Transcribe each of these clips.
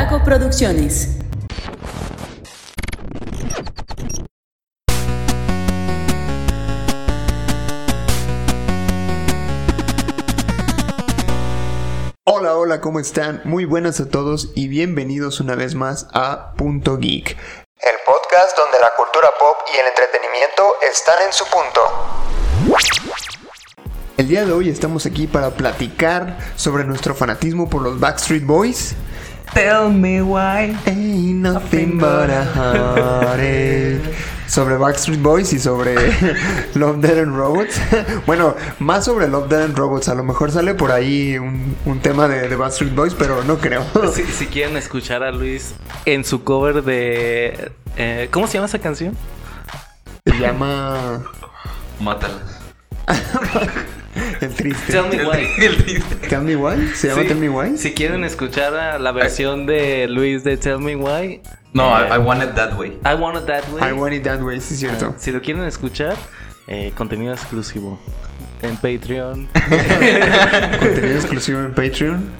Vago Producciones. Hola, hola, ¿cómo están? Muy buenas a todos y bienvenidos una vez más a Punto Geek. El podcast donde la cultura pop y el entretenimiento están en su punto. El día de hoy estamos aquí para platicar sobre nuestro fanatismo por los Backstreet Boys. Tell me why. Ain't nothing but a heartache. Sobre Backstreet Boys y sobre Love, Dead and Robots. bueno, más sobre Love, Dead and Robots. A lo mejor sale por ahí un, un tema de, de Backstreet Boys, pero no creo. Si, si quieren escuchar a Luis en su cover de... eh, ¿Cómo se llama esa canción? Se llama Mátalas. El Triste. Tell me why. Tell Me Why. ¿Se llama Sí. Tell Me Why? Si quieren escuchar a la versión de Luis de Tell Me Why, No, eh, I, I want it that way. I Want It That Way. I Want It That Way, sí es cierto. Si lo quieren escuchar, eh, contenido exclusivo en Patreon. Contenido exclusivo en Patreon.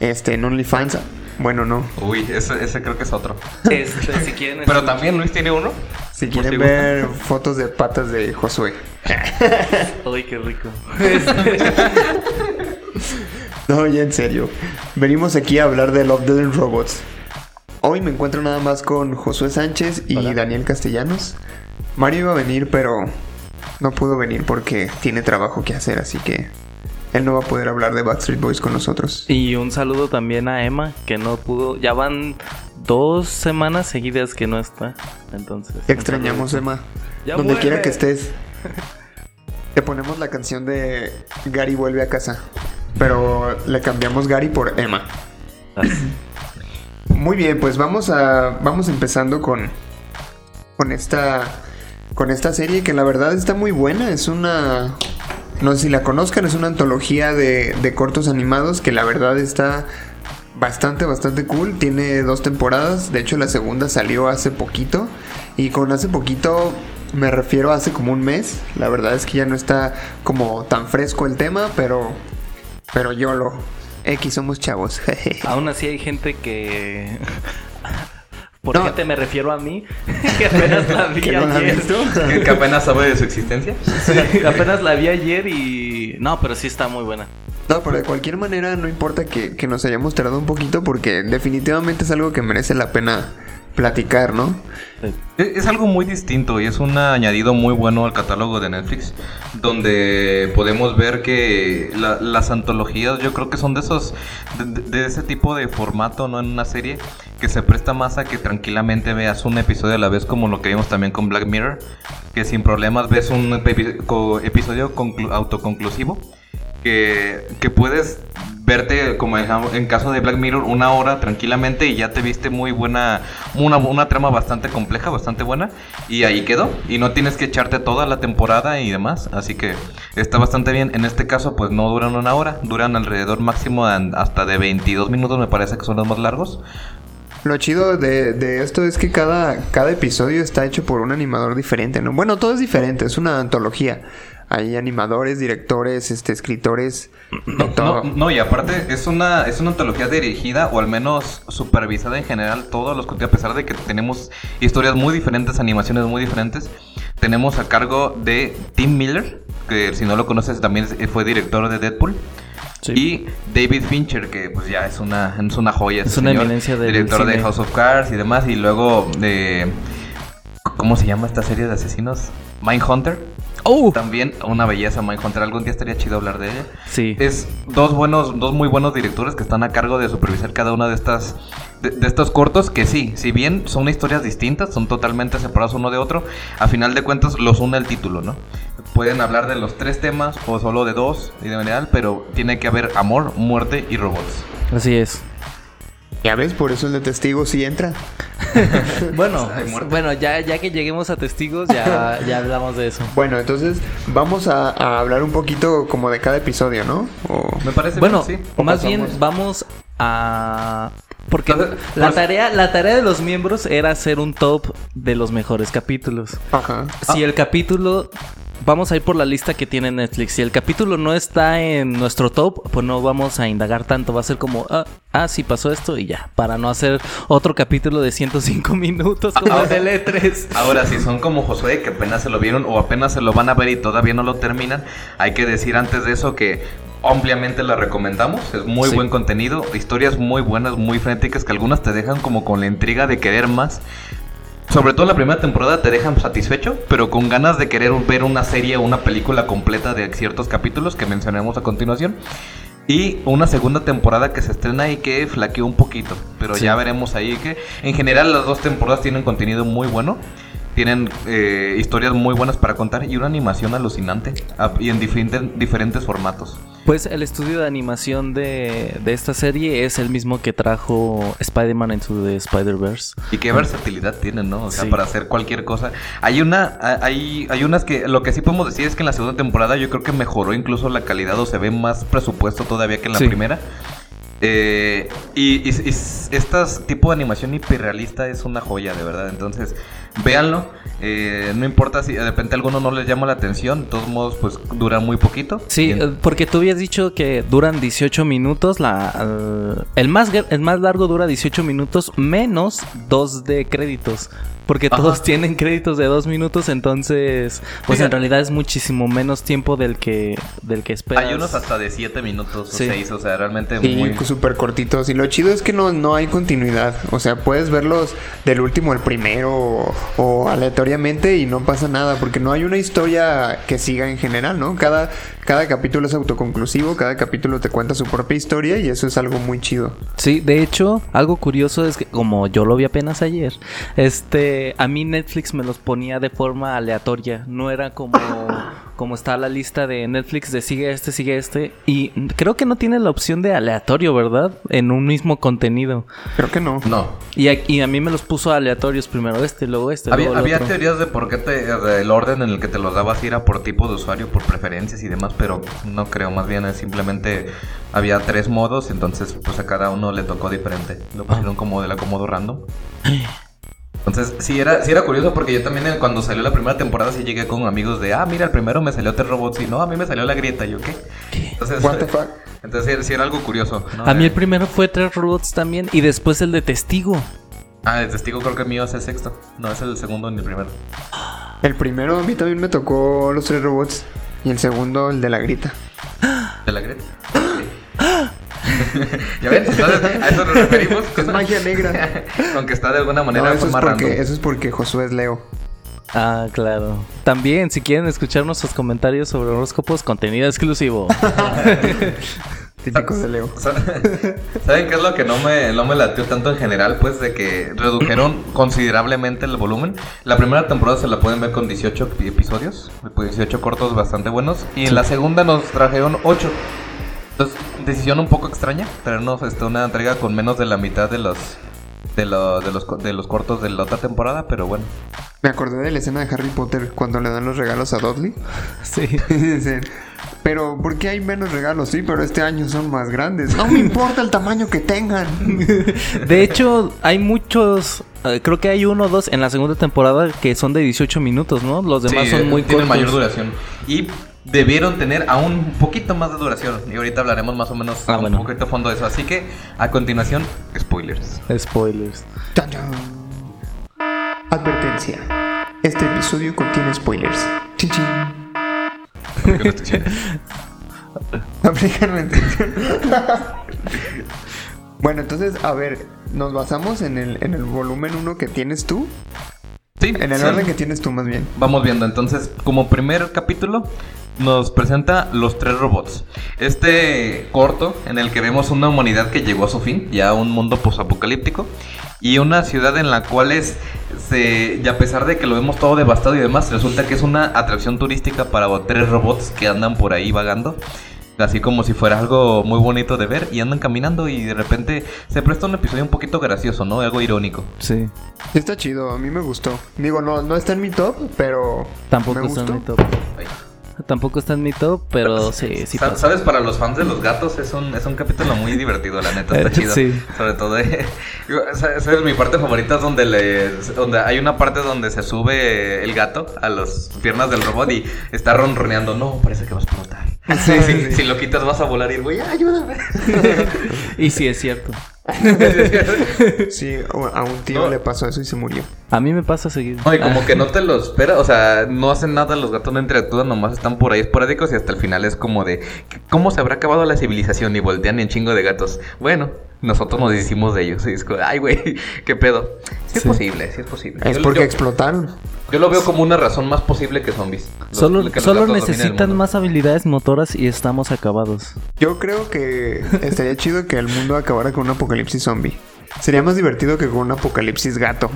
Este, en OnlyFans. Bueno, no. Uy, ese, ese creo que es otro. Este, si quieren Pero también Luis tiene uno. Si quieren si ver fotos de patas de Josué. Uy, qué rico. No, ya en serio. Venimos aquí a hablar de Love, Dead and Robots. Hoy me encuentro nada más con Josué Sánchez y Hola. Daniel Castellanos. Mario iba a venir, pero no pudo venir porque tiene trabajo que hacer, así que él no va a poder hablar de Backstreet Boys con nosotros. Y un saludo también a Emma, que no pudo. Ya van dos semanas seguidas que no está. Entonces. Extrañamos, Emma. Ya Donde vuelve. quiera que estés. Te ponemos la canción de Gary vuelve a casa. Pero le cambiamos Gary por Emma. Muy bien, pues vamos a vamos empezando con con esta con esta serie que la verdad está muy buena, es una no sé si la conozcan, es una antología de, de cortos animados que la verdad está bastante bastante cool, tiene dos temporadas, de hecho la segunda salió hace poquito y con hace poquito me refiero a hace como un mes, la verdad es que ya no está como tan fresco el tema, pero pero yo lo X somos chavos. Aún así hay gente que. Por No. gente me refiero a mí, que apenas la vi ¿Que no ayer. visto? Que, que apenas sabe de su existencia. Sí, apenas la vi ayer y. No, pero sí está muy buena. No, pero de cualquier manera no importa que, que nos hayamos tardado un poquito porque definitivamente es algo que merece la pena platicar, ¿no? Es, es algo muy distinto y es un añadido muy bueno al catálogo de Netflix, donde podemos ver que la- las antologías yo creo que son de esos, de, de ese tipo de formato, ¿no? En una serie que se presta más a que tranquilamente veas un episodio a la vez como lo que vimos también con Black Mirror, que sin problemas ves un episodio conclu- autoconclusivo. Que, puedes verte como en, caso de Black Mirror una hora tranquilamente y ya te viste muy buena, una, una trama bastante compleja, bastante buena y ahí quedó y no tienes que echarte toda la temporada y demás, así que está bastante bien. En este caso pues no duran una hora, duran alrededor máximo hasta de 22 minutos me parece que son los más largos. Lo chido de, de esto es que cada, cada episodio está hecho por un animador diferente, ¿no? Bueno, todo es diferente, es una antología. Hay animadores, directores, este, escritores, de todo. No, no, y aparte es una, es una antología dirigida o al menos supervisada en general todos los a pesar de que tenemos historias muy diferentes, animaciones muy diferentes. Tenemos a cargo de Tim Miller, que si no lo conoces también fue director de Deadpool. Sí. Y David Fincher, que pues ya es una, es una joya. Es ese una señor, eminencia del Director de. House of Cards y demás. Y luego de... ¿Cómo se llama esta serie de asesinos? Mindhunter. ¡Oh! También una belleza Mindhunter. Algún día estaría chido hablar de ella. Sí. Es dos buenos, dos muy buenos directores que están a cargo de supervisar cada una de estas, de, de estos cortos que sí, si bien son historias distintas, son totalmente separados uno de otro, a final de cuentas los une el título, ¿no? Pueden hablar de los tres temas o solo de dos y de general, pero tiene que haber amor, muerte y robots. Así es. Ya ves, por eso el de testigo sí entra. Bueno, bueno, ya, ya que lleguemos a testigos, ya, ya hablamos de eso. Bueno, entonces vamos a, a hablar un poquito como de cada episodio, ¿no? O- Me parece Bueno, bien, sí. ¿O más pasamos? bien vamos a... Porque Entonces, la pues- tarea, la tarea de los miembros era hacer un top de los mejores capítulos. Ajá. Si el capítulo vamos a ir por la lista que tiene Netflix. Si el capítulo no está en nuestro top, pues no vamos a indagar tanto. Va a ser como, ah, ah sí pasó esto y ya. Para no hacer otro capítulo de 105 minutos como el de E3. Ahora, si son como Josué, que apenas se lo vieron o apenas se lo van a ver y todavía no lo terminan, hay que decir antes de eso que ampliamente la recomendamos. Es muy Sí. buen contenido, historias muy buenas, muy frenéticas, que algunas te dejan como con la intriga de querer más. Sobre todo la primera temporada te dejan satisfecho, pero con ganas de querer ver una serie o una película completa de ciertos capítulos que mencionaremos a continuación. Y una segunda temporada que se estrena y que flaqueó un poquito. Pero Sí. ya veremos ahí que en general las dos temporadas tienen contenido muy bueno. Tienen eh, historias muy buenas para contar y una animación alucinante. Y en diferentes, diferentes formatos. Pues el estudio de animación de, de esta serie es el mismo que trajo Spider-Man into the Spider-Verse. Y qué versatilidad tienen, ¿no? O sea, Sí. para hacer cualquier cosa. Hay una, hay, hay unas que lo que sí podemos decir es que en la segunda temporada yo creo que mejoró incluso la calidad o se ve más presupuesto todavía que en la Sí. primera. Eh, y, y, y estas tipo de animación hiperrealista es una joya, de verdad. Entonces, véanlo. Eh, no importa si de repente a alguno no les llama la atención, de todos modos, pues dura muy poquito. Sí, eh, porque tú habías dicho que duran 18 minutos. La, el, más, el más largo dura 18 minutos menos dos de créditos. Porque Ajá. todos tienen créditos de dos minutos, entonces, pues en realidad es muchísimo menos tiempo del que, del que esperas. hay unos hasta de 7 minutos o Sí. 6, o sea, realmente Sí, muy... súper cortitos. Y lo chido es que no, no hay continuidad. O sea, puedes verlos del último al primero o, o aleatoriamente y no pasa nada. Porque no hay una historia que siga en general, ¿no? Cada, cada capítulo es autoconclusivo, cada capítulo te cuenta su propia historia y eso es algo muy chido. Sí, de hecho, algo curioso es que como yo lo vi apenas ayer, este, a mí Netflix me los ponía de forma aleatoria, no era como como está la lista de Netflix de sigue este, sigue este y creo que no tiene la opción de aleatorio, ¿verdad? En un mismo contenido. Creo que no. No, Y a, y a mí me los puso aleatorios primero este, luego este, Había, luego el había otro. teorías de por qué te, el orden en el que te los dabas era por tipo de usuario, por preferencias y demás, pero no creo, más bien es simplemente había tres modos, entonces pues a cada uno le tocó diferente. Lo pusieron como del acomodo random. Entonces, sí era, sí era curioso porque yo también cuando salió la primera temporada sí llegué con amigos de, ah, mira, el primero me salió tres robots y no, a mí me salió la grieta, ¿y yo qué? Entonces, What the fuck? entonces sí, era algo curioso. ¿no? A mí el primero fue tres robots también y después el de testigo. Ah, el testigo creo que el mío es el sexto, no es el segundo ni el primero. El primero a mí también me tocó los tres robots y el segundo el de la grita. ¿De la Greta? ¿Ya ven? Entonces, a eso nos referimos. Es magia negra. Aunque está de alguna manera No, eso, es más porque, random. eso es porque Josué es Leo. Ah, claro. También, si quieren escuchar nuestros comentarios sobre horóscopos, contenido exclusivo. Típico de Leo. Sa- ¿Saben qué es lo que no me, no me latió tanto en general? Pues de que redujeron considerablemente el volumen. La primera temporada se la pueden ver con 18 epi- episodios, pues 18 cortos bastante buenos. Y en la segunda nos trajeron 8. Entonces, decisión un poco extraña, no, este, una entrega con menos de la mitad de los, de, lo- de los, de los cortos de la otra temporada, pero bueno. Me acordé de la escena de Harry Potter cuando le dan los regalos a Dudley. sí. Pero ¿por qué hay menos regalos? Sí, pero este año son más grandes. No me importa el tamaño que tengan. De hecho, hay muchos. eh, creo que hay uno o dos en la segunda temporada que son de 18 minutos, ¿no? Los demás Sí, son muy tienen cortos. mayor duración. Y debieron tener aún un poquito más de duración. Y ahorita hablaremos más o menos Ah, un bueno. poquito a fondo de eso. Así que, a continuación, spoilers. Spoilers. Advertencia. Este episodio contiene spoilers. Chin, chin. Bueno, entonces, a ver, nos basamos en el, en el volumen 1 que tienes tú. Sí, En el sí. orden que tienes tú, más bien. Vamos viendo, entonces, como primer capítulo, nos presenta los tres robots. Este corto, en el que vemos una humanidad que llegó a su fin, ya un mundo posapocalíptico, y una ciudad en la cual es, se, y a pesar de que lo vemos todo devastado y demás, resulta que es una atracción turística para tres robots que andan por ahí vagando. Así como si fuera algo muy bonito de ver y andan caminando y de repente se presta un episodio un poquito gracioso, ¿no? Algo irónico. Sí. Sí Está chido, a mí me gustó. Digo, no, no está en mi top, pero. Tampoco me está en mi top. Ay. Tampoco está en mi top, pero sí, sí Sa- pasa. ¿Sabes? Para los fans de los gatos es un, es un capítulo muy divertido, la neta, está chido. sí. Sobre todo, eh, yo- sa- ¿sabes? Mi parte favorita es donde, le, donde hay una parte donde se sube el gato a las piernas del robot y está ronroneando. No, parece que va a explotar. Sí, si, sí. si lo quitas vas a volar y el güey, ayúdame. Y sí, es cierto. Sí, a un tío No. le pasó eso y se murió. A mí me pasa seguido. No, y como que no te lo espera, o sea, no hacen nada, los gatos no interactúan, nomás están por ahí esporádicos y hasta el final es como de, ¿cómo se habrá acabado la civilización? Y voltean en chingo de gatos. Bueno, nosotros nos hicimos de ellos. Y es como, ay, güey, qué pedo. Sí, es posible, sí es posible. Es Yo- porque yo, explotaron. yo lo veo como una razón más posible que zombies. Los- Solo, que solo necesitan más habilidades motoras y estamos acabados. Yo creo que estaría chido que el mundo acabara con un apocalipsis zombie. Sería más divertido que con un apocalipsis gato.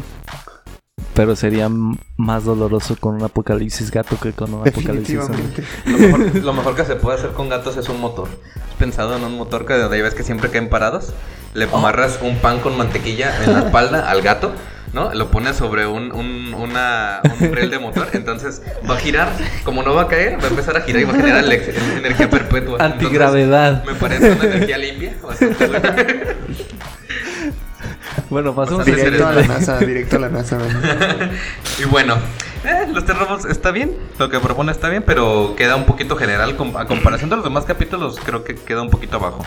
Pero sería más doloroso con un apocalipsis gato que con un apocalipsis. Lo mejor, lo mejor que se puede hacer con gatos es un motor. ¿Has pensado en un motor que donde ves que siempre caen parados? Le Oh. amarras un pan con mantequilla en la espalda al gato, ¿no? Lo pones sobre un, un, una, un rel de motor, entonces va a girar, como no va a caer, va a empezar a girar y va a generar energía perpetua. Entonces, Antigravedad. me parece una energía limpia. bastante buena. Bueno, pasamos Bastante a Directo a la. NASA, directo a la NASA. Y bueno, eh, los tres robots está bien, lo que propone está bien, pero queda un poquito general. A comparación de los demás capítulos, creo que queda un poquito abajo.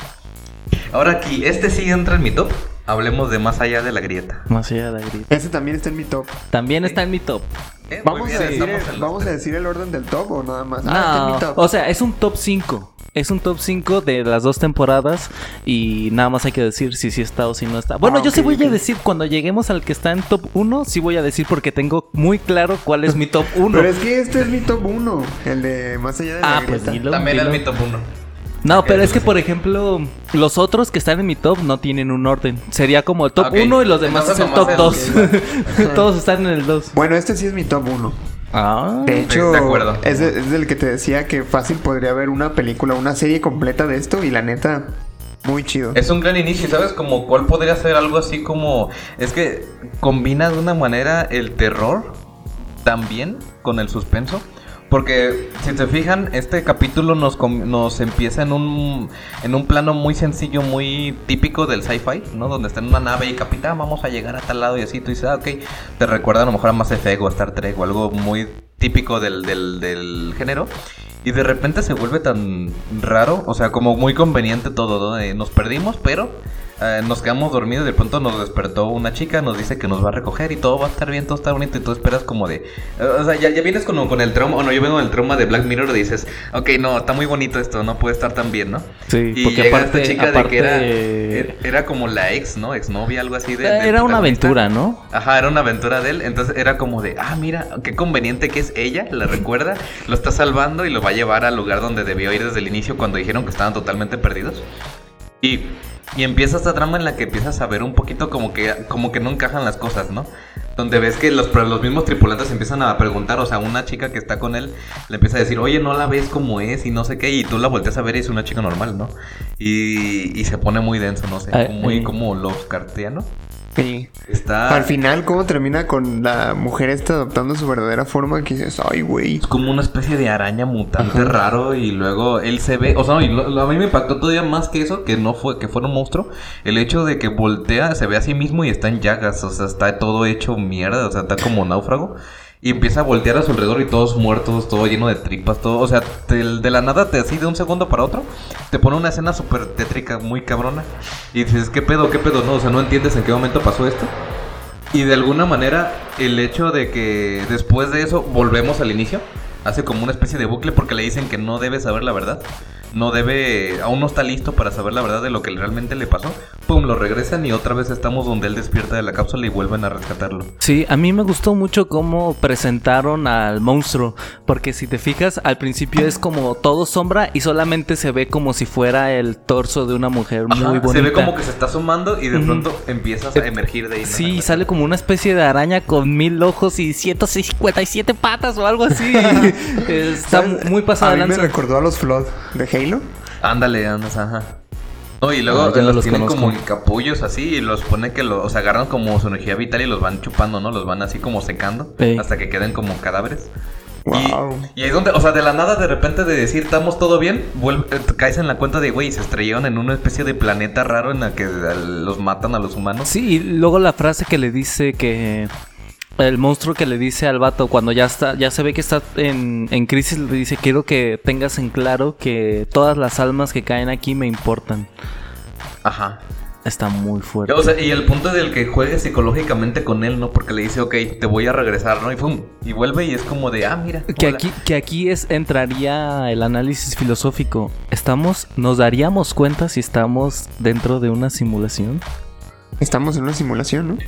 Ahora aquí, este sí entra en mi top. Hablemos de más allá de la grieta. Más allá de la grita. Ese también está en mi top. También está en mi top. Eh, ¿Vamos, bien, a decir, el, ¿Vamos a decir el orden del top o nada más? Ah, No, top. o sea, es un top 5. Es un top 5 de las dos temporadas y nada más hay que decir si sí está o si no está. Bueno, Ah, yo sí ok, voy ok. a decir cuando lleguemos al que está en top 1, sí voy a decir porque tengo muy claro cuál es mi top 1. Pero es que este es mi top 1, el de más allá de la Ah, pues dilo. También es dilo. mi top 1. No, pero es que por ejemplo, los otros que están en mi top no tienen un orden. Sería como el top Ok. 1 y los demás es el top nomás 2. el- Todos están en el 2. Bueno, este sí es mi top 1. Ah. De hecho, de acuerdo. Es, de- es del que te decía que fácil podría haber una película, una serie completa de esto y la neta, muy chido. Es un gran inicio, ¿sabes? Como cuál podría ser algo así como... Es que combina de una manera el terror también con el suspenso. Porque si se fijan, este capítulo nos, nos empieza en un, en un plano muy sencillo, muy típico del sci-fi, ¿no? Donde está en una nave y capitán, vamos a llegar a tal lado y así. Tú dices, ah, ok. Te recuerda a lo mejor a Mass Effect o a Star Trek o algo muy típico del, del, del género. Y de repente se vuelve tan raro, o sea, como muy conveniente todo, ¿no? Nos perdimos, pero eh, nos quedamos dormidos y de pronto nos despertó una chica, nos dice que nos va a recoger y todo va a estar bien, todo está bonito y tú esperas como de... eh, o sea, ya, ya vienes con, con el trauma, o no, yo vengo con el trauma de Black Mirror y dices, ok, no, está muy bonito esto, no puede estar tan bien, ¿no? Sí, y porque llega aparte- esta chica de que era, aparte- era, como la ex, ¿no? Exnovia, algo así de... del Era una aventura, ¿no? Ajá, era una aventura de él. Entonces era como de, ah, mira, qué conveniente que es ella, la recuerda, lo está salvando y lo va a llevar al lugar donde debió ir desde el inicio cuando dijeron que estaban totalmente perdidos. Y, y empieza esta trama en la que empiezas a ver un poquito como que, como que no encajan las cosas, ¿no? Donde ves que los, los mismos tripulantes empiezan a preguntar, o sea, una chica que está con él le empieza a decir, oye, no la ves como es y no sé qué, y tú la volteas a ver y es una chica normal, ¿no? Y, y se pone muy denso, no sé, Ah, muy eh. como Lovecraftiano. Sí. Está... Al final, ¿cómo termina con la mujer esta adoptando su verdadera forma? Que dices, ay, güey. Es como una especie de araña mutante Ajá. raro y luego él se ve, o sea, no, y lo- lo- a mí me impactó todavía más que eso, que no fue, que fuera un monstruo, el hecho de que voltea, se ve a sí mismo y está en llagas, o sea, está todo hecho mierda, o sea, está como náufrago. Y empieza a voltear a su alrededor y todos muertos, todo lleno de tripas, todo, o sea, te- de la nada te así de un segundo para otro, te pone una escena súper tétrica, muy cabrona. Y dices, ¿qué pedo, qué pedo? No, o sea, no entiendes en qué momento pasó esto. Y de alguna manera, el hecho de que después de eso volvemos al inicio, hace como una especie de bucle porque le dicen que no debe saber la verdad. No debe, aún no está listo para saber la verdad de lo que realmente le pasó. Pum, lo regresan y otra vez estamos donde él despierta de la cápsula y vuelven a rescatarlo. Sí, a mí me gustó mucho cómo presentaron al monstruo, porque si te fijas, al principio es como todo sombra y solamente se ve como si fuera el torso de una mujer muy bonita. Se ve como que se está sumando y de pronto empiezas a emergir de ahí. Sí, sale como una especie de araña con mil ojos y 157 patas o algo así. Está ¿Sabes? muy pasada A mí me recordó a los Flood de Halo. Ándale, andas, ajá. No, y luego Ah, no los, los tienen conozco. como en capullos así y los pone que los, o sea, agarran como su energía vital y los van chupando, ¿no? Los van así como secando hasta que queden como cadáveres. Wow. Y, y ahí es donde, o sea, de la nada, de repente de decir estamos todo bien, vuelve- eh, caes en la cuenta de, güey, se estrellaron en una especie de planeta raro en la que eh, los matan a los humanos. Sí, y luego la frase que le dice que el monstruo que le dice al vato cuando ya está, ya se ve que está en, en crisis, le dice quiero que tengas en claro que todas las almas que caen aquí me importan. Ajá. Está muy fuerte. O sea, y el punto del que juegue psicológicamente con él, ¿no? Porque le dice, ok, te voy a regresar, ¿no? Y pum, y vuelve y es como de, ah, mira. Que hola". aquí, que aquí es, entraría el análisis filosófico. ¿Estamos, nos daríamos cuenta si estamos dentro de una simulación? Estamos en una simulación, ¿no?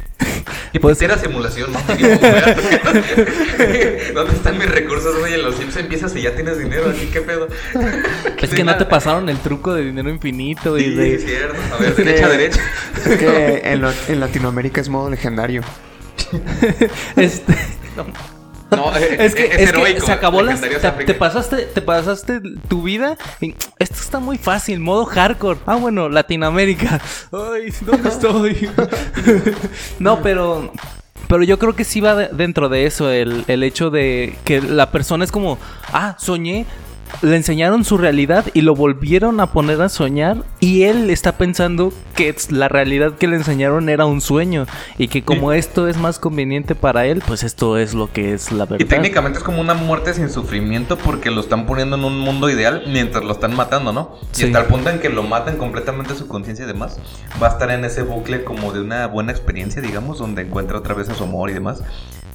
Y Pues- era simulación, ¿no? ¿Dónde están mis recursos, güey? En los Sims empiezas y ya tienes dinero, aquí qué pedo. Es que no te pasaron el truco de dinero infinito y Sí, de... es cierto. A ver, derecha, derecha. Es que en, lo- en Latinoamérica es modo legendario. Este, No, eh, es que, es, es que heroico. se acabó las... Te, te pasaste, te pasaste tu vida esto está muy fácil, modo hardcore. Ah, bueno, Latinoamérica. Ay, ¿dónde estoy? no, pero... Pero yo creo que sí va de- dentro de eso el, el hecho de que la persona es como, ah, soñé, le enseñaron su realidad y lo volvieron a poner a soñar y él está pensando que la realidad que le enseñaron era un sueño y que como esto es más conveniente para él, pues esto es lo que es la verdad. Y técnicamente es como una muerte sin sufrimiento porque lo están poniendo en un mundo ideal mientras lo están matando, ¿no? Y Sí. hasta el punto en que lo maten completamente su conciencia y demás, va a estar en ese bucle como de una buena experiencia, digamos, donde encuentra otra vez a su amor y demás.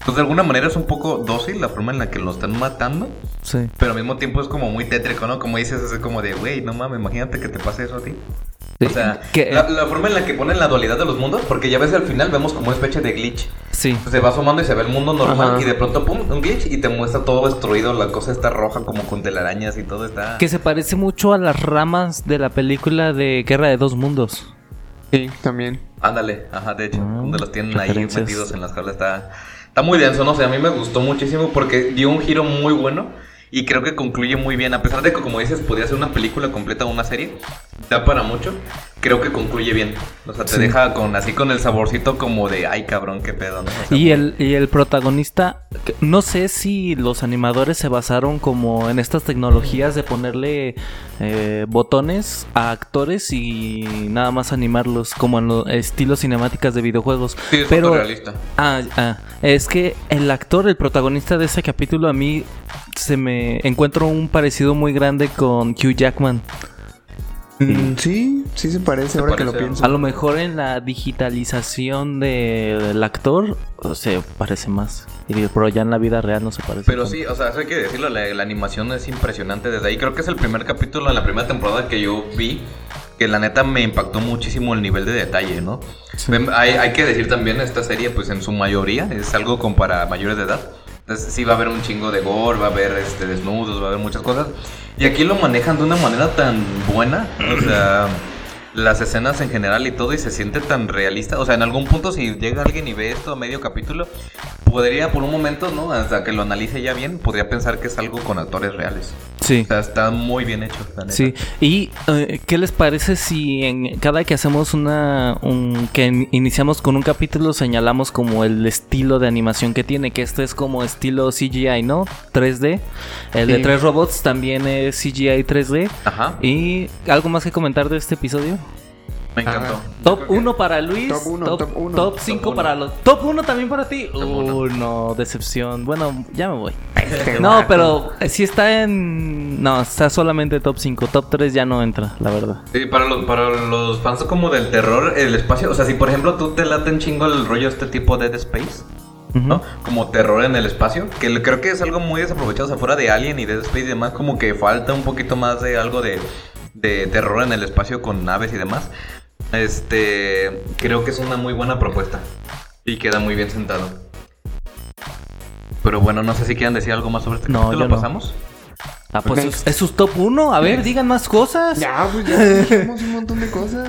Entonces, de alguna manera es un poco dócil la forma en la que lo están matando, Sí. pero al mismo tiempo es como muy tétrico, ¿no? Como dices, es como de, güey, no mames, imagínate que te pase eso a ti. Sí, O sea, que- la, la forma en la que ponen la dualidad de los mundos, porque ya ves al final vemos como una especie de glitch. Sí. Se va asomando y se ve el mundo normal Ajá. y de pronto, pum, un glitch y te muestra todo destruido, la cosa está roja como con telarañas y todo está... Que se parece mucho a las ramas de la película de Guerra de Dos Mundos. Sí, también. Ándale, ajá, de hecho, Ah, donde los tienen ahí metidos en las jaulas está... Está muy denso, no sé, a mí me gustó muchísimo porque dio un giro muy bueno y creo que concluye muy bien. A pesar de que, como dices, podría ser una película completa o una serie, da para mucho, creo que concluye bien. O sea, te Sí. deja con así con el saborcito como de, ay cabrón, qué pedo, ¿no? O sea, Y el, y el protagonista, no sé si los animadores se basaron como en estas tecnologías de ponerle eh, botones a actores y nada más animarlos como en los estilos cinemáticas de videojuegos. Sí, es Pero fotorrealista. ah, ah, es que el actor, el protagonista de ese capítulo, a mí se me encuentro un parecido muy grande con Hugh Jackman. Mm, sí, sí se parece ahora que lo pienso. A lo mejor en la digitalización de- del actor o se parece más. Pero ya en la vida real no se parece. Pero tanto. sí, o sea, eso hay que decirlo, la, la animación es impresionante desde ahí. Creo que es el primer capítulo en la primera temporada que yo vi que la neta me impactó muchísimo el nivel de detalle, ¿no? Sí. Hay, hay que decir también, esta serie, pues en su mayoría, es algo como para mayores de edad. Entonces sí va a haber un chingo de gore, va a haber este, desnudos, va a haber muchas cosas. Y aquí lo manejan de una manera tan buena, o sea, las escenas en general y todo, y se siente tan realista. O sea, en algún punto si llega alguien y ve esto a medio capítulo, podría por un momento, ¿no? Hasta que lo analice ya bien, podría pensar que es algo con actores reales. Sí. O sea, está muy bien hecho, la neta. Sí, y eh, ¿qué les parece si en cada que hacemos una, un, que in- iniciamos con un capítulo señalamos como el estilo de animación que tiene, que este es como estilo CGI, ¿no? 3D. El de tres robots también es CGI 3D. Ajá, Y algo más que comentar de este episodio. Me encantó. Ah. Top 1 para Luis. Top uno, top uno. Top 5 Top para los. Top 1 también para ti. Uh, uno. no, decepción. Bueno, ya me voy. Este No, vato. pero eh, si está en. No, está solamente top 5. Top 3 ya no entra, la verdad. Sí, para los, para los fans como del terror, el espacio, o sea, si por ejemplo tú te late un chingo el rollo este tipo de Dead Space, ¿no? Como terror en el espacio, que creo que es algo muy desaprovechado, o sea, fuera de Alien y Dead Space y demás, como que falta un poquito más de algo de, de terror en el espacio con naves y demás. Este, creo que es una muy buena propuesta y queda muy bien sentado. Pero bueno, no sé si quieran decir algo más sobre este No, capítulo, yo no. pasamos? Ah, pues Ok. es, es su top 1. A ver, digan más cosas. Ya, pues ya dijimos un montón de cosas.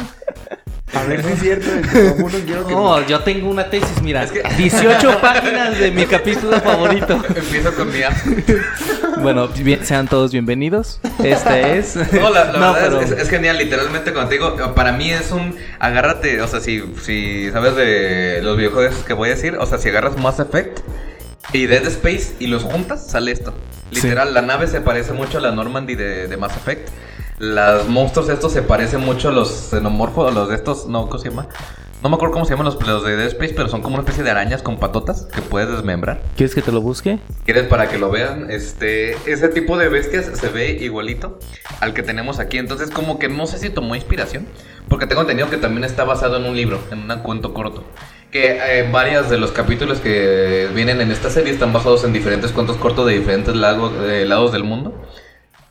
A ver si es cierto. El top uno quiero que. Oh, yo tengo una tesis, mira. Es que- 18 páginas de mi capítulo favorito. Empiezo con mi. Bueno, bien- sean todos bienvenidos. Este es. No, la, la No, verdad pero- es, es- es genial, literalmente contigo. Para mí es un agárrate, o sea, si, si sabes de los videojuegos que voy a decir, o sea, si agarras Mass Effect y Dead Space y los juntas, sale esto. Literal, la nave se parece mucho a la Normandy de, de Mass Effect. Los monstruos estos se parecen mucho a los xenomorfos, los de estos, no, ¿cómo se llama? No me acuerdo cómo se llaman los, los de Dead Space, pero son como una especie de arañas con patotas que puedes desmembrar. ¿Quieres que te lo busque? ¿Quieres para que lo vean? Este, ese tipo de bestias se ve igualito al que tenemos aquí. Entonces, como que no sé si tomó inspiración, porque tengo entendido que también está basado en un libro, en un cuento corto. Que eh, varios de los capítulos que vienen en esta serie están basados en diferentes cuentos cortos de diferentes lagos, eh, lados del mundo.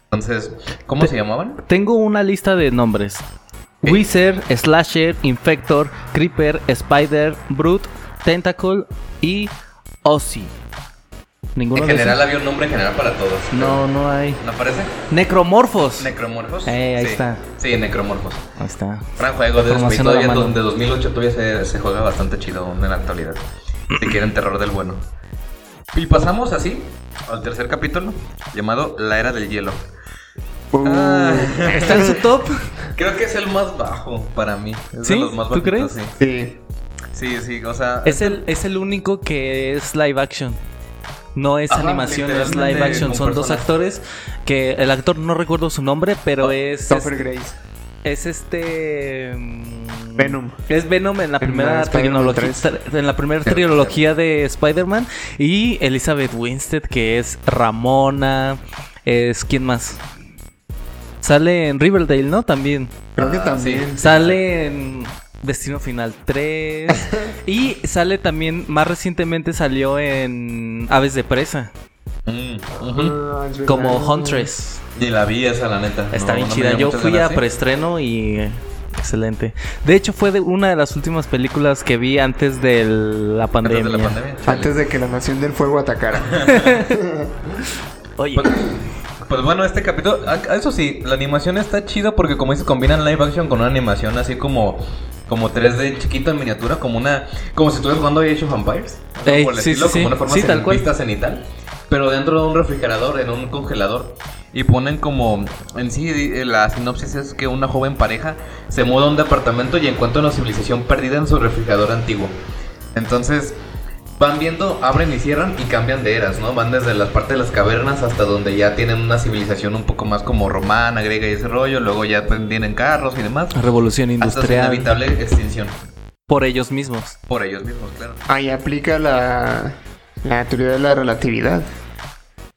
Entonces, ¿cómo se llamaban? Tengo una lista de nombres. Wizard, Slasher, Infector, Creeper, Spider, Brute, Tentacle y Ozzy. ¿Ninguno En de general esos? había un nombre general para todos. No, no hay. ¿No aparece? Necromorphos. Necromorphos. Eh, ahí Sí. está. Sí, Necromorphos. Ahí está. Gran juego de Space, todavía de 2008 todavía se, se juega bastante chido en la actualidad. Si quieren terror del bueno. Y pasamos así al tercer capítulo llamado La Era del Hielo. Uh, Ah, ¿Está en su top? creo que es el más bajo para mí. Es ¿Sí? de los más ¿Tú crees? sí. Sí, sí, sí, o sea... Es el, es el único que es live action. No es Ajá, animación, es live action. Son dos actores que el actor no recuerdo su nombre, pero es, Topher es, Grace. es este mm, Venom. Es Venom en la En primera trilogía, en la primera trilogía de Spider-Man y Elizabeth Winstead que es Ramona, es quién más? Sale en Riverdale, ¿no? También. Creo que Ah, también. Sale en Destino Final 3. y sale también, más recientemente salió en Aves de Presa. Mm. Ah. Como Huntress. Y la vi esa, la neta. Está No, bien no chida. Yo fui ganas, a ¿sí? preestreno y excelente. De hecho, fue de una de las últimas películas que vi antes de la pandemia. Antes de la pandemia. chale. Antes de que la Nación del Fuego atacara. Oye, Pues, pues bueno, este capítulo, eso sí, la animación está chida porque como dices, combinan live action con una animación así como como 3D chiquito en miniatura, como una como si estuvieras jugando Age of Empires, Ey, por el sí, estilo, sí, como una forma Sí, tal cual. cenital, pero dentro de un refrigerador, en un congelador. Y ponen como, en sí, eh, la sinopsis es que una joven pareja se muda a un departamento y encuentra una civilización perdida en su refrigerador antiguo. Entonces, van viendo, abren y cierran y cambian de eras, ¿no? Van desde las partes de las cavernas hasta donde ya tienen una civilización un poco más como romana, griega y ese rollo. Luego ya pues, tienen carros y demás. revolución Hasta su industrial inevitable extinción. por ellos mismos. Por ellos mismos, claro. Ahí aplica la, la teoría de la relatividad.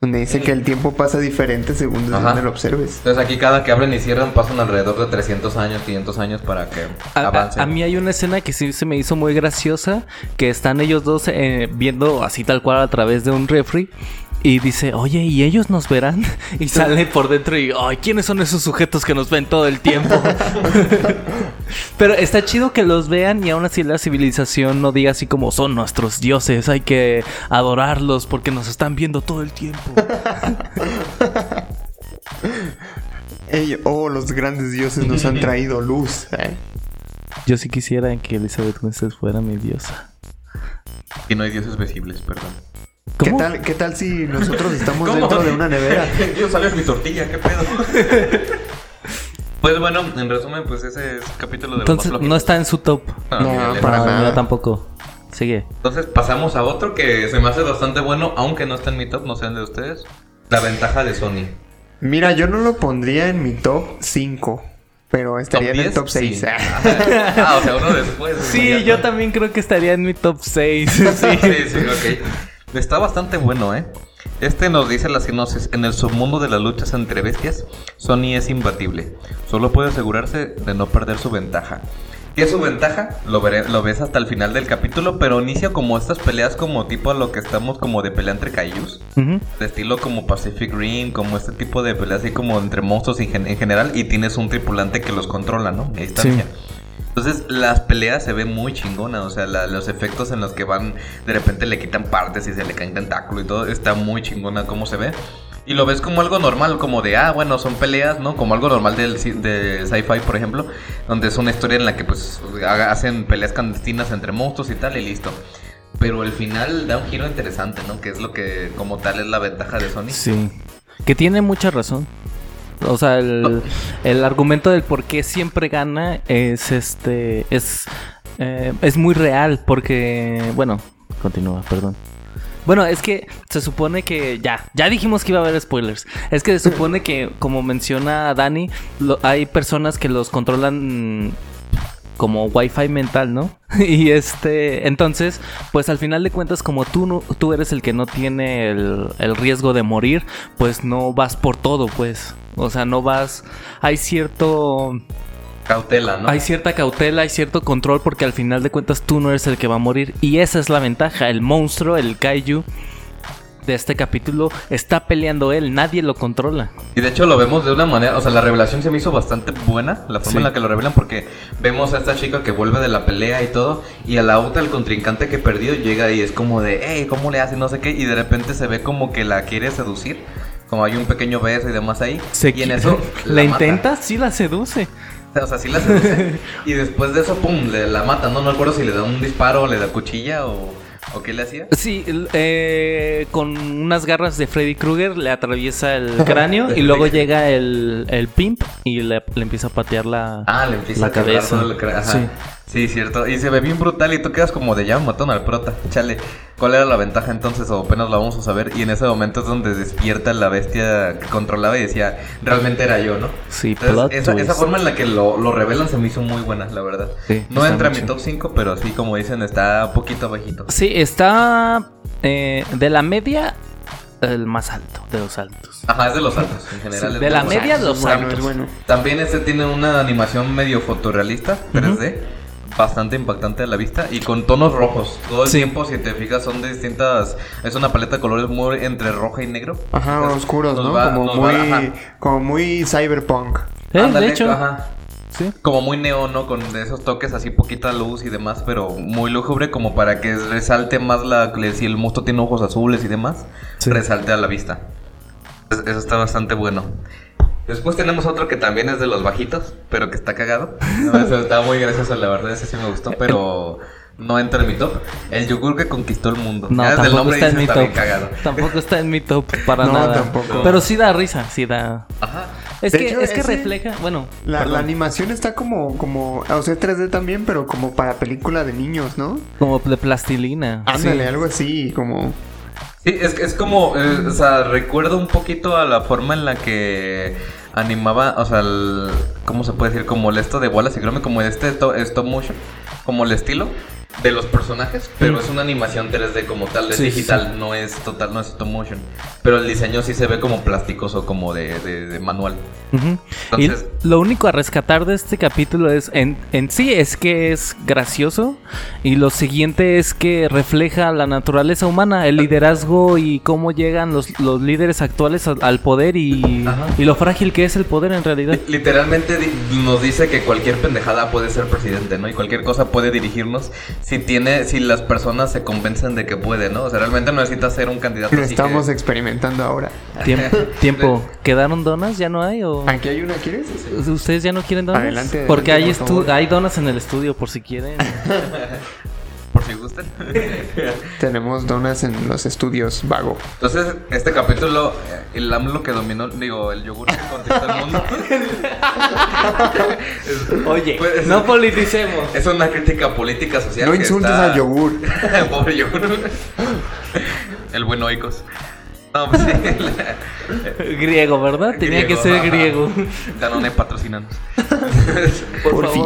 Donde dice que el tiempo pasa diferente según desde Ajá. donde lo observes. Entonces aquí cada que abren y cierran pasan alrededor de 300 años, 500 años para que A, a- avancen. a mí hay una escena que sí se me hizo muy graciosa, que están ellos dos eh, viendo así tal cual a través de un refri. Y dice, oye, ¿y ellos nos verán? Y sale por dentro y, ay, ¿quiénes son esos sujetos que nos ven todo el tiempo? Pero está chido que los vean y aún así la civilización no diga así como son nuestros dioses, hay que adorarlos porque nos están viendo todo el tiempo. Ey, oh, los grandes dioses nos han traído luz. ¿eh? Yo sí quisiera que Elizabeth Winstead fuera mi diosa. Y no hay dioses visibles, perdón. ¿Qué tal, ¿Qué tal si nosotros estamos ¿Cómo? dentro de una nevera? Yo sabía mi tortilla, qué pedo. pues bueno, en resumen, pues ese es el capítulo de Entonces no está en su top. Ah, No, para No, nada. yo tampoco. Sigue. Entonces pasamos a otro que se me hace bastante bueno, aunque no está en mi top, no sé el de ustedes. La ventaja de Sony. Mira, yo no lo pondría en mi top 5. Pero estaría en el 10? top 6. Sí. ah, o sea, uno después. Sí, yo también creo que estaría en mi top 6. Sí. Sí, sí, ok. Está bastante bueno, ¿eh? Este nos dice la sinopsis. En el submundo de las luchas entre bestias, Sony es imbatible. Solo puede asegurarse de no perder su ventaja. ¿Qué es su ventaja? Lo, veré- lo ves hasta el final del capítulo, pero inicia como estas peleas como tipo a lo que estamos como de pelea entre kaijus. Ujú. De estilo como Pacific Rim, como este tipo de peleas así como entre monstruos en general y tienes un tripulante que los controla, ¿no? A distancia. Entonces las peleas se ven muy chingonas, o sea, la- los efectos en los que van, de repente le quitan partes y se le cae un tentáculo y todo, está muy chingona cómo se ve. Y lo ves como algo normal, como de, ah, bueno, son peleas, ¿no? Como algo normal del, de sci-fi, por ejemplo, donde es una historia en la que pues hacen peleas clandestinas entre monstruos y tal y listo. Pero el final da un giro interesante, ¿no? Que es lo que como tal es la ventaja de Sony. Sí. Que tiene mucha razón. O sea, el, el argumento del por qué siempre gana es este. Es, eh, es muy real. Porque. Bueno, continúa, perdón. Bueno, es que se supone que ya, ya dijimos que iba a haber spoilers. Es que se supone que, como menciona Dani, lo- hay personas que los controlan como wifi mental, ¿no? Y este, entonces, pues al final de cuentas, como tú no, tú eres el que no tiene el, el riesgo de morir, pues no vas por todo, pues. O sea, no vas. Hay cierto. Cautela, ¿no? Hay cierta cautela, hay cierto control porque al final de cuentas tú no eres el que va a morir y esa es la ventaja. El monstruo, el kaiju de este capítulo está peleando él, nadie lo controla. Y de hecho lo vemos de una manera, o sea, la revelación se me hizo bastante buena, la forma Sí. en la que lo revelan, porque vemos a esta chica que vuelve de la pelea y todo, y a la otra, el contrincante que perdió, llega y es como de, hey, ¿cómo le hace? No sé qué, y de repente se ve como que la quiere seducir, como hay un pequeño beso y demás ahí, y en eso la, intenta, sí la seduce. O sea, sí la seduce, y después de eso, pum, le, la mata, no, no recuerdo si le da un disparo, le da cuchilla o, o qué le hacía. Sí, eh, con unas garras de Freddy Krueger le atraviesa el cráneo y luego llega el, el pimp y le, le empieza a patear la, Ah, le empieza la a cabeza. todo el cra- ajá. Sí. Sí, cierto. Y se ve bien brutal y tú quedas como de ya mataron al prota. Chale. ¿Cuál era la ventaja entonces? O apenas la vamos a saber. Y en ese momento es donde despierta la bestia que controlaba y decía, realmente era yo, ¿no? Sí, Entonces, plot esa, esa forma en la que lo, lo revelan se me hizo muy buena, la verdad. Sí, no entra en mi top 5, pero sí, como dicen, está un poquito bajito. Sí, está eh, de la media el más alto de los altos. Ajá, es de los altos en general. Sí, de la media altos. los bueno, altos. es bueno. También este tiene una animación medio fotorrealista, 3D, bastante impactante a la vista y con tonos rojos. Todo el Sí. tiempo, si te fijas, son de distintas. Es una paleta de colores muy entre roja y negro. Ajá, Entonces, oscuros, ¿no? va- como, muy, va- como muy cyberpunk. Eh, Ándale, de hecho, ajá. sí. Como muy neón, ¿no? Con de esos toques así, poquita luz y demás, pero muy lúgubre, como para que resalte más la. Si el monstruo tiene ojos azules y demás, Sí. resalte a la vista. Es- Eso está bastante bueno. Después tenemos otro que también es de los bajitos, pero que está cagado. No, eso está muy gracioso, la verdad, ese sí me gustó, pero no entra en mi top. El yogur que conquistó el mundo. No, Ya tampoco nombre está en mi está top. Tampoco está en mi top para No, nada. tampoco. Pero sí da risa, sí da. Ajá. Es De que, hecho, es que refleja, bueno, La, animación está como, como, o sea, es 3D también, pero como para película de niños, ¿no? como de plastilina. Ándale, sí. algo así, como... Sí, es, es como, eh, o sea, recuerdo un poquito a la forma en la que animaba, o sea, el- ¿cómo se puede decir? Como esto de bolas y crome, como este to- stop motion, como el estilo de los personajes, pero Mm. es una animación 3D como tal, es Sí, sí, digital, no es total, no es stop motion. Pero el diseño sí se ve como plasticoso, como de, de- de manual. Ujú. Entonces- y lo único a rescatar de este capítulo es en, en sí es que es gracioso y lo siguiente es que refleja la naturaleza humana, el liderazgo y cómo llegan los, los líderes actuales al, al poder y, y lo frágil que es el poder en realidad. Literalmente nos dice que cualquier pendejada puede ser presidente, ¿no? Y cualquier cosa puede dirigirnos si tiene, si las personas se convencen de que puede, ¿no? O sea, realmente no necesitas ser un candidato Lo así estamos que- experimentando ahora. Tiempo, tiempo. ¿Quedaron donas? ¿Ya no hay? ¿O Aquí hay una, ¿quieres? ustedes ya no quieren donas? Adelante, Porque hay, estu- hay donas en el estudio por si quieren. por si gustan. Tenemos donas en los estudios Vago. Entonces, este capítulo, eh, el AMLO que dominó, digo, el yogur que conquistó el mundo. Oye, pues, no politicemos. Es una crítica política social. No que insultes está- al yogur. Pobre yogur. El buen oicos. No, pues sí. la- Griego, ¿verdad? Tenía que ser ajá. griego. Danone patrocinanos. Por, Por fin.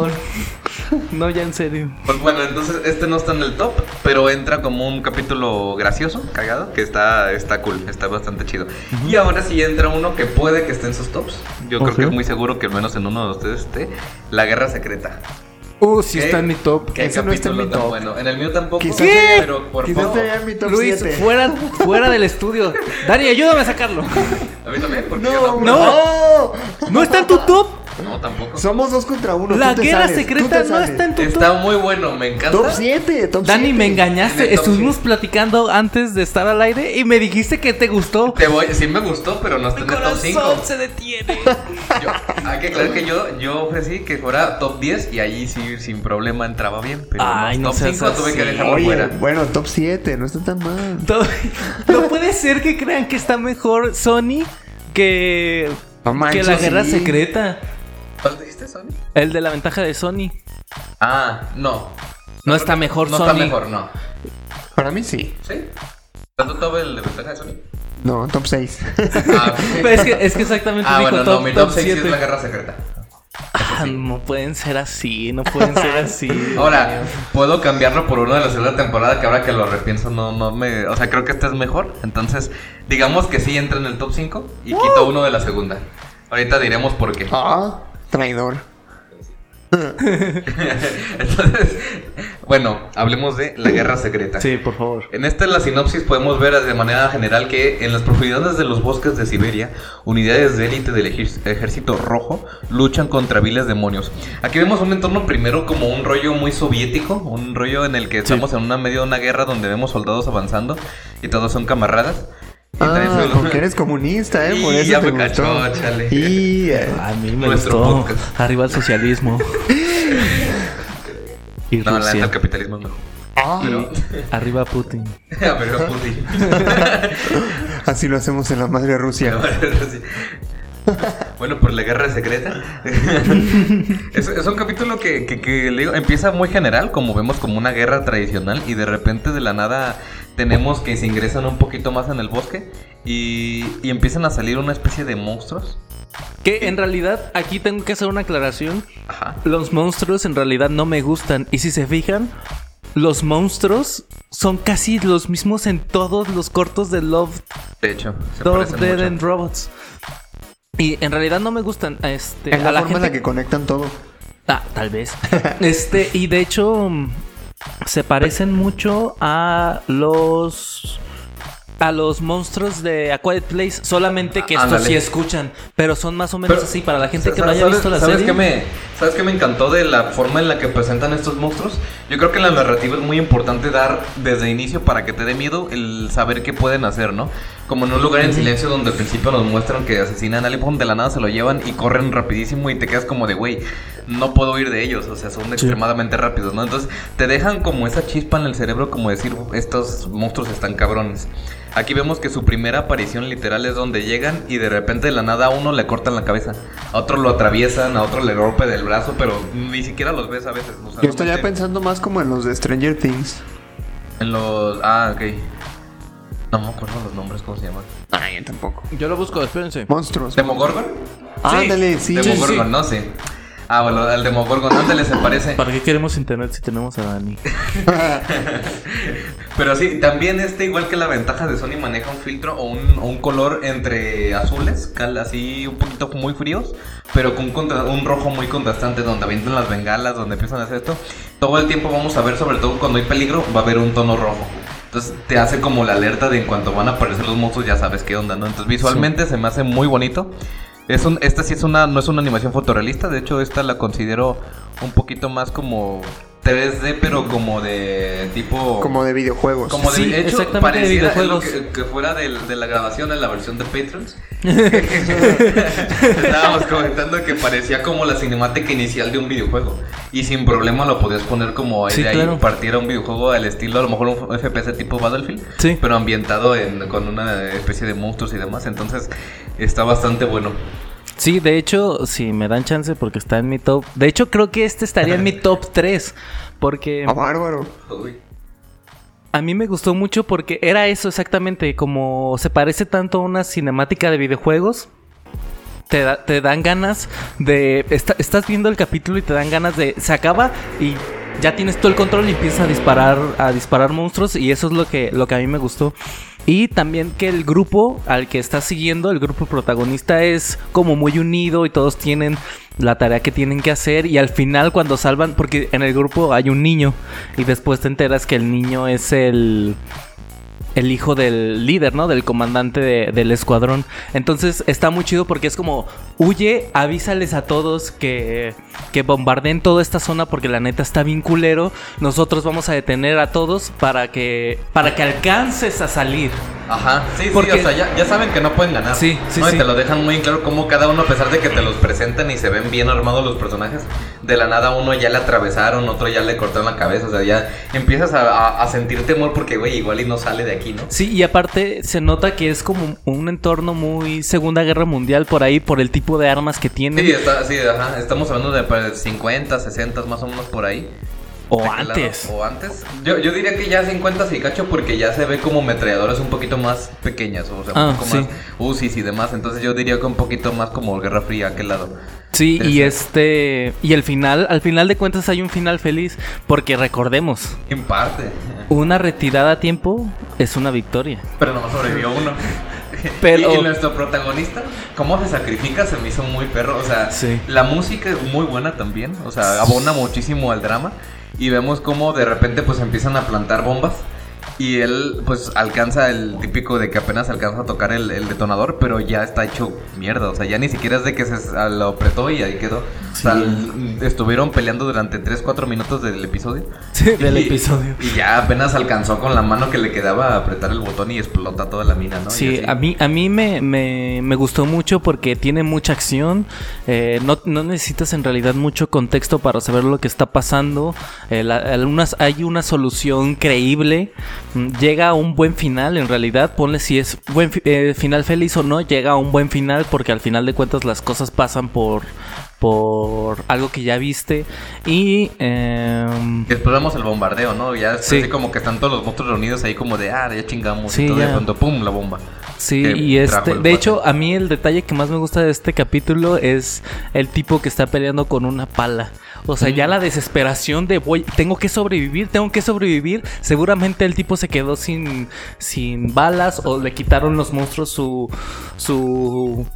No, ya en serio. Pues bueno, entonces este no está en el top, pero entra como un capítulo gracioso, cagado, que está, está cool, está bastante chido. Y ahora sí entra uno que puede que esté en sus tops. Yo creo que es muy seguro que al menos en uno de ustedes esté. La Guerra Secreta. Uh, sí ¿Qué? está en mi top. ¿Qué Ese no está en capítulo mi top. bueno? En el mío tampoco. Quizás ¿Qué? Pero por Quizás favor. estaría en mi top Luis, 7. fuera, fuera del estudio. Dani, ayúdame a sacarlo. A mí también, porque No, yo no. ¿No está en tu top? No, tampoco. Somos dos contra uno. La tú te guerra sales, tú secreta te no sales. está en tu Está muy bueno, me encanta. Top 7, top Dani, 7. me En engañaste. Estuvimos siete. platicando antes de estar al aire y me dijiste que te gustó. Te voy, sí me gustó, pero no está en el top 5. corazón se detiene. Yo- hay que aclarar que yo, yo ofrecí que fuera top 10 y ahí sí, sin problema entraba bien. Pero Ay, no, no top seas 5 tuve que dejarlo Oye, fuera. bueno, top 7, no está tan mal. No puede ser que crean que está mejor Sony que, No manches, que la guerra sí. secreta. ¿Cuál dijiste, Sony? El de la ventaja de Sony. Ah, no. No está mejor No Sony. está mejor, no. Para mí sí. ¿Sí? ¿Tanto top el de ventaja de Sony? No, top 6. Ah, Pero es que, es que exactamente ah dijo bueno, top, no, mi top, top 6 sí 7. es la guerra secreta. Ah, no pueden ser así, no pueden ser así. Ahora, puedo cambiarlo por uno de la segunda temporada que ahora que lo repienso no, no me... O sea, creo que este es mejor. Entonces, digamos que sí entra en el top 5 y quito uno de la segunda. Ahorita diremos por qué. Ah, traidor. Entonces, bueno, hablemos de la guerra secreta. Sí, por favor. En esta la sinopsis podemos ver de manera general que en las profundidades de los bosques de Siberia, unidades de élite del ejército rojo luchan contra viles demonios. Aquí vemos un entorno primero como un rollo muy soviético, un rollo en el que estamos en una medio de una guerra donde vemos soldados avanzando y todos son camaradas. Ah, porque eres comunista, ¿eh? Por Y eso ya te me gustó. cachó, chale. Y... eh, A mí me Nuestro gustó. podcast. Arriba el socialismo. y No, la neta, Rusia. el capitalismo mejor. ah, arriba Putin. A ver, Putin. así lo hacemos en la madre Rusia. Sí. Bueno, por la guerra secreta. es, es un capítulo que, que- que le digo, empieza muy general, como vemos como una guerra tradicional, y de repente de la nada tenemos que se ingresan un poquito más en el bosque y, y empiezan a salir una especie de monstruos. Que en realidad aquí tengo que hacer una aclaración. Ajá. Los monstruos en realidad no me gustan. Y si se fijan, los monstruos son casi los mismos en todos los cortos de Love, De hecho, se Love Dead mucho. and Robots. Y en realidad no me gustan. Este, Es a la forma en la gente que conectan todo. Ah, tal vez. este, y de hecho, se parecen mucho a los. A los monstruos de A Quiet Place, solamente que estos Ándale. sí escuchan, pero son más o menos Pero, así. Para la gente que no ¿sabes- haya visto la ¿sabes serie, Qué me, ¿Sabes qué me encantó de la forma en la que presentan estos monstruos? Yo creo que en la narrativa es muy importante dar desde inicio para que te dé miedo el saber qué pueden hacer, ¿no? Como en un lugar en silencio donde al principio nos muestran que asesinan a alguien, pum, de la nada se lo llevan y corren rapidísimo y te quedas como de, güey, no puedo huir de ellos, o sea, son extremadamente rápidos, ¿no? Entonces te dejan como esa chispa en el cerebro como decir, estos monstruos están cabrones. Aquí vemos que su primera aparición literal es donde llegan y de repente de la nada a uno le cortan la cabeza, a otro lo atraviesan, a otro le golpe del brazo, pero ni siquiera los ves a veces. o sea, Yo estaría pensando más como en los de Stranger Things. En los... Ah, ok. No me acuerdo los nombres, ¿cómo se llaman? Ay, yo tampoco. yo lo busco, espérense. Monstruos. ¿Demogorgon? Ándale, sí. Demogorgon, sí. no sé. Ah, bueno, el Demogorgon, ándale, se parece. ¿Para qué queremos internet si tenemos a Dani? Pero sí, también este, igual que la ventaja de Sony, maneja un filtro o un, o un color entre azules, cal- así un poquito muy fríos, pero con un, contra- un rojo muy contrastante, donde avientan las bengalas, donde empiezan a hacer esto. Todo el tiempo vamos a ver, sobre todo cuando hay peligro, va a haber un tono rojo. Entonces te hace como la alerta de en cuanto van a aparecer los monstruos, ya sabes qué onda, ¿no? Entonces visualmente se me hace muy bonito. Es un, esta sí es una, no es una animación fotorrealista, de hecho esta la considero un poquito más como 3D, pero como de tipo... Como de videojuegos. Como de, Sí, hecho, exactamente, de pareciera lo videojuegos. que, que fuera del- de, la grabación en la versión de Patrons. Estábamos comentando que parecía como la cinemática inicial de un videojuego. Y sin problema lo podías poner como Sí, de ahí claro. partiera un videojuego al estilo, a lo mejor un FPS tipo Battlefield. Sí. Pero ambientado en- con una especie de monstruos y demás. Entonces está bastante bueno. Sí, de hecho, si me dan chance porque está en mi top. De hecho, creo que este estaría en mi top 3. Porque Ah, bárbaro. a mí me gustó mucho porque era eso exactamente. Como se parece tanto a una cinemática de videojuegos. Te, da- te dan ganas de... estás viendo el capítulo y te dan ganas de... Se acaba y ya tienes todo el control y empiezas a disparar, a disparar monstruos. Y eso es lo que, lo que a mí me gustó. Y también que el grupo al que estás siguiendo, el grupo protagonista, es como muy unido y todos tienen la tarea que tienen que hacer. Y al final, cuando salvan, porque en el grupo hay un niño, y después te enteras que el niño es el. El hijo del líder, ¿no? Del comandante de- del escuadrón. Entonces está muy chido porque es como, huye, avísales a todos que, que bombardeen toda esta zona porque la neta está bien culero. Nosotros vamos a detener a todos para que, para que alcances a salir. Ajá, sí, sí, Porque- o sea, ya, ya saben que no pueden ganar. Sí, sí, ¿no? Y sí. te lo dejan muy claro como cada uno, a pesar de que te los presentan y se ven bien armados los personajes, de la nada uno ya le atravesaron, otro ya le cortaron la cabeza, o sea, ya empiezas a, a- a sentir temor porque, güey, igual y no sale de aquí, ¿no? Sí, y aparte se nota que es como un entorno muy Segunda Guerra Mundial por ahí, por el tipo de armas que tienen. Sí, está, sí, ajá, estamos hablando de pues, 50, 60 más o menos por ahí. O antes. O antes. Yo, yo diría que ya 50 y cacho porque ya se ve como metralladoras un poquito más pequeñas. O sea, Ah, un poco sí. más UCIs y demás. Entonces yo diría que un poquito más como Guerra Fría, aquel lado. Sí, y Interesante. este. Y el final, al final de cuentas hay un final feliz. Porque recordemos, En parte. una retirada a tiempo es una victoria. Pero nomás sobrevivió uno. Pero- Y, y nuestro protagonista, cómo se sacrifica, se me hizo muy perro. O sea, Sí. la música es muy buena también. O sea, abona muchísimo al drama. Y vemos cómo de repente pues empiezan a plantar bombas. Y él pues alcanza el típico de que apenas alcanza a tocar el, el detonador, pero ya está hecho mierda. O sea, ya ni siquiera es de que se lo apretó y ahí quedó. O sea, estuvieron peleando durante 3-4 minutos del episodio. Sí, del Y- episodio. Y ya apenas alcanzó con la mano que le quedaba a apretar el botón y explota toda la mina, ¿no? Sí, a mí, a mí me, me, me gustó mucho porque tiene mucha acción. eh, no, no necesitas en realidad mucho contexto para saber lo que está pasando. eh, la- hay una solución creíble. Mm, Llega a un buen final, en realidad. Ponle si es buen eh, final feliz o no. Llega a un buen final porque al final de cuentas las cosas pasan por, por algo que ya viste. Y... em, Y exploramos el bombardeo, ¿no? Ya es Sí. así como que están todos los monstruos reunidos ahí como de, ah, ya chingamos. Sí, y todo de ya. pronto, pum, la bomba. Sí, y este, de hecho, a mí el detalle que más me gusta de este capítulo es el tipo que está peleando con una pala. O sea, ya la desesperación de voy, tengo que sobrevivir, tengo que sobrevivir. Seguramente el tipo se quedó sin, sin balas o le quitaron los monstruos su, su,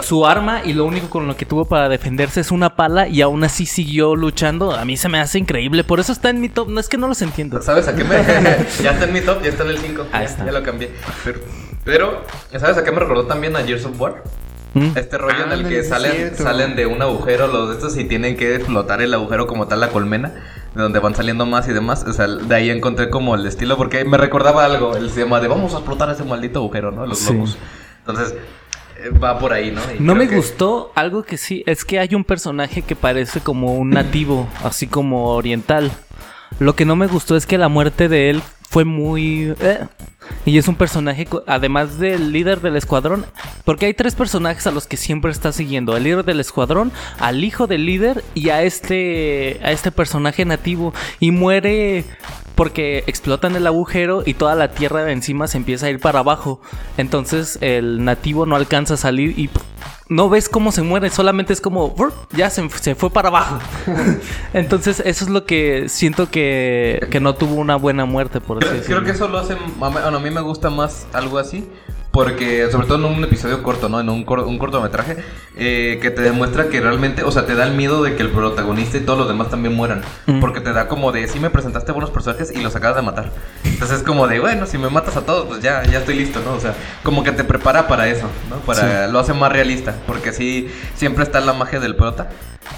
su arma y lo único con lo que tuvo para defenderse es una pala y aún así siguió luchando. A mí se me hace increíble, por eso está en mi top. No es que no los entiendo. ¿Sabes a qué me.? ya está en mi top, ya está en el 5. Ahí ya, está. ya lo cambié. Pero, pero, ¿sabes a qué me recordó también a Gears of War? ¿Mm? Este rollo en el que salen, cierto. salen de un agujero los de estos y tienen que explotar el agujero como tal la colmena, de donde van saliendo más y demás. O sea, de ahí encontré como el estilo, porque me recordaba algo, el tema de vamos a explotar ese maldito agujero, ¿no? Los Sí. locos. Entonces, eh, va por ahí, ¿no? Y No me que- gustó algo que sí, es que hay un personaje que parece como un nativo, así como oriental. Lo que no me gustó es que la muerte de él fue muy... eh, Y es un personaje, además del líder del escuadrón, porque hay tres personajes a los que siempre está siguiendo. Al líder del escuadrón, al hijo del líder y a este, a este personaje nativo. Y muere porque explotan el agujero y toda la tierra de encima se empieza a ir para abajo. Entonces el nativo no alcanza a salir y no ves cómo se muere, solamente es como ya se, se fue para abajo. Entonces eso es lo que siento que, que no tuvo una buena muerte, por así Creo, decirlo. creo que eso lo hace. A mí- bueno, a mí me gusta más algo así. Porque, sobre todo en un episodio corto, ¿no? En un, cor- un cortometraje, eh, que te demuestra que realmente, o sea, te da el miedo de que el protagonista y todos los demás también mueran. Mm. Porque te da como de, sí me presentaste buenos personajes y los acabas de matar. Entonces es como de, bueno, si me matas a todos, pues ya, ya estoy listo, ¿no? O sea, como que te prepara para eso, ¿no? Para, Lo hace más realista. Porque sí, siempre está la magia del prota.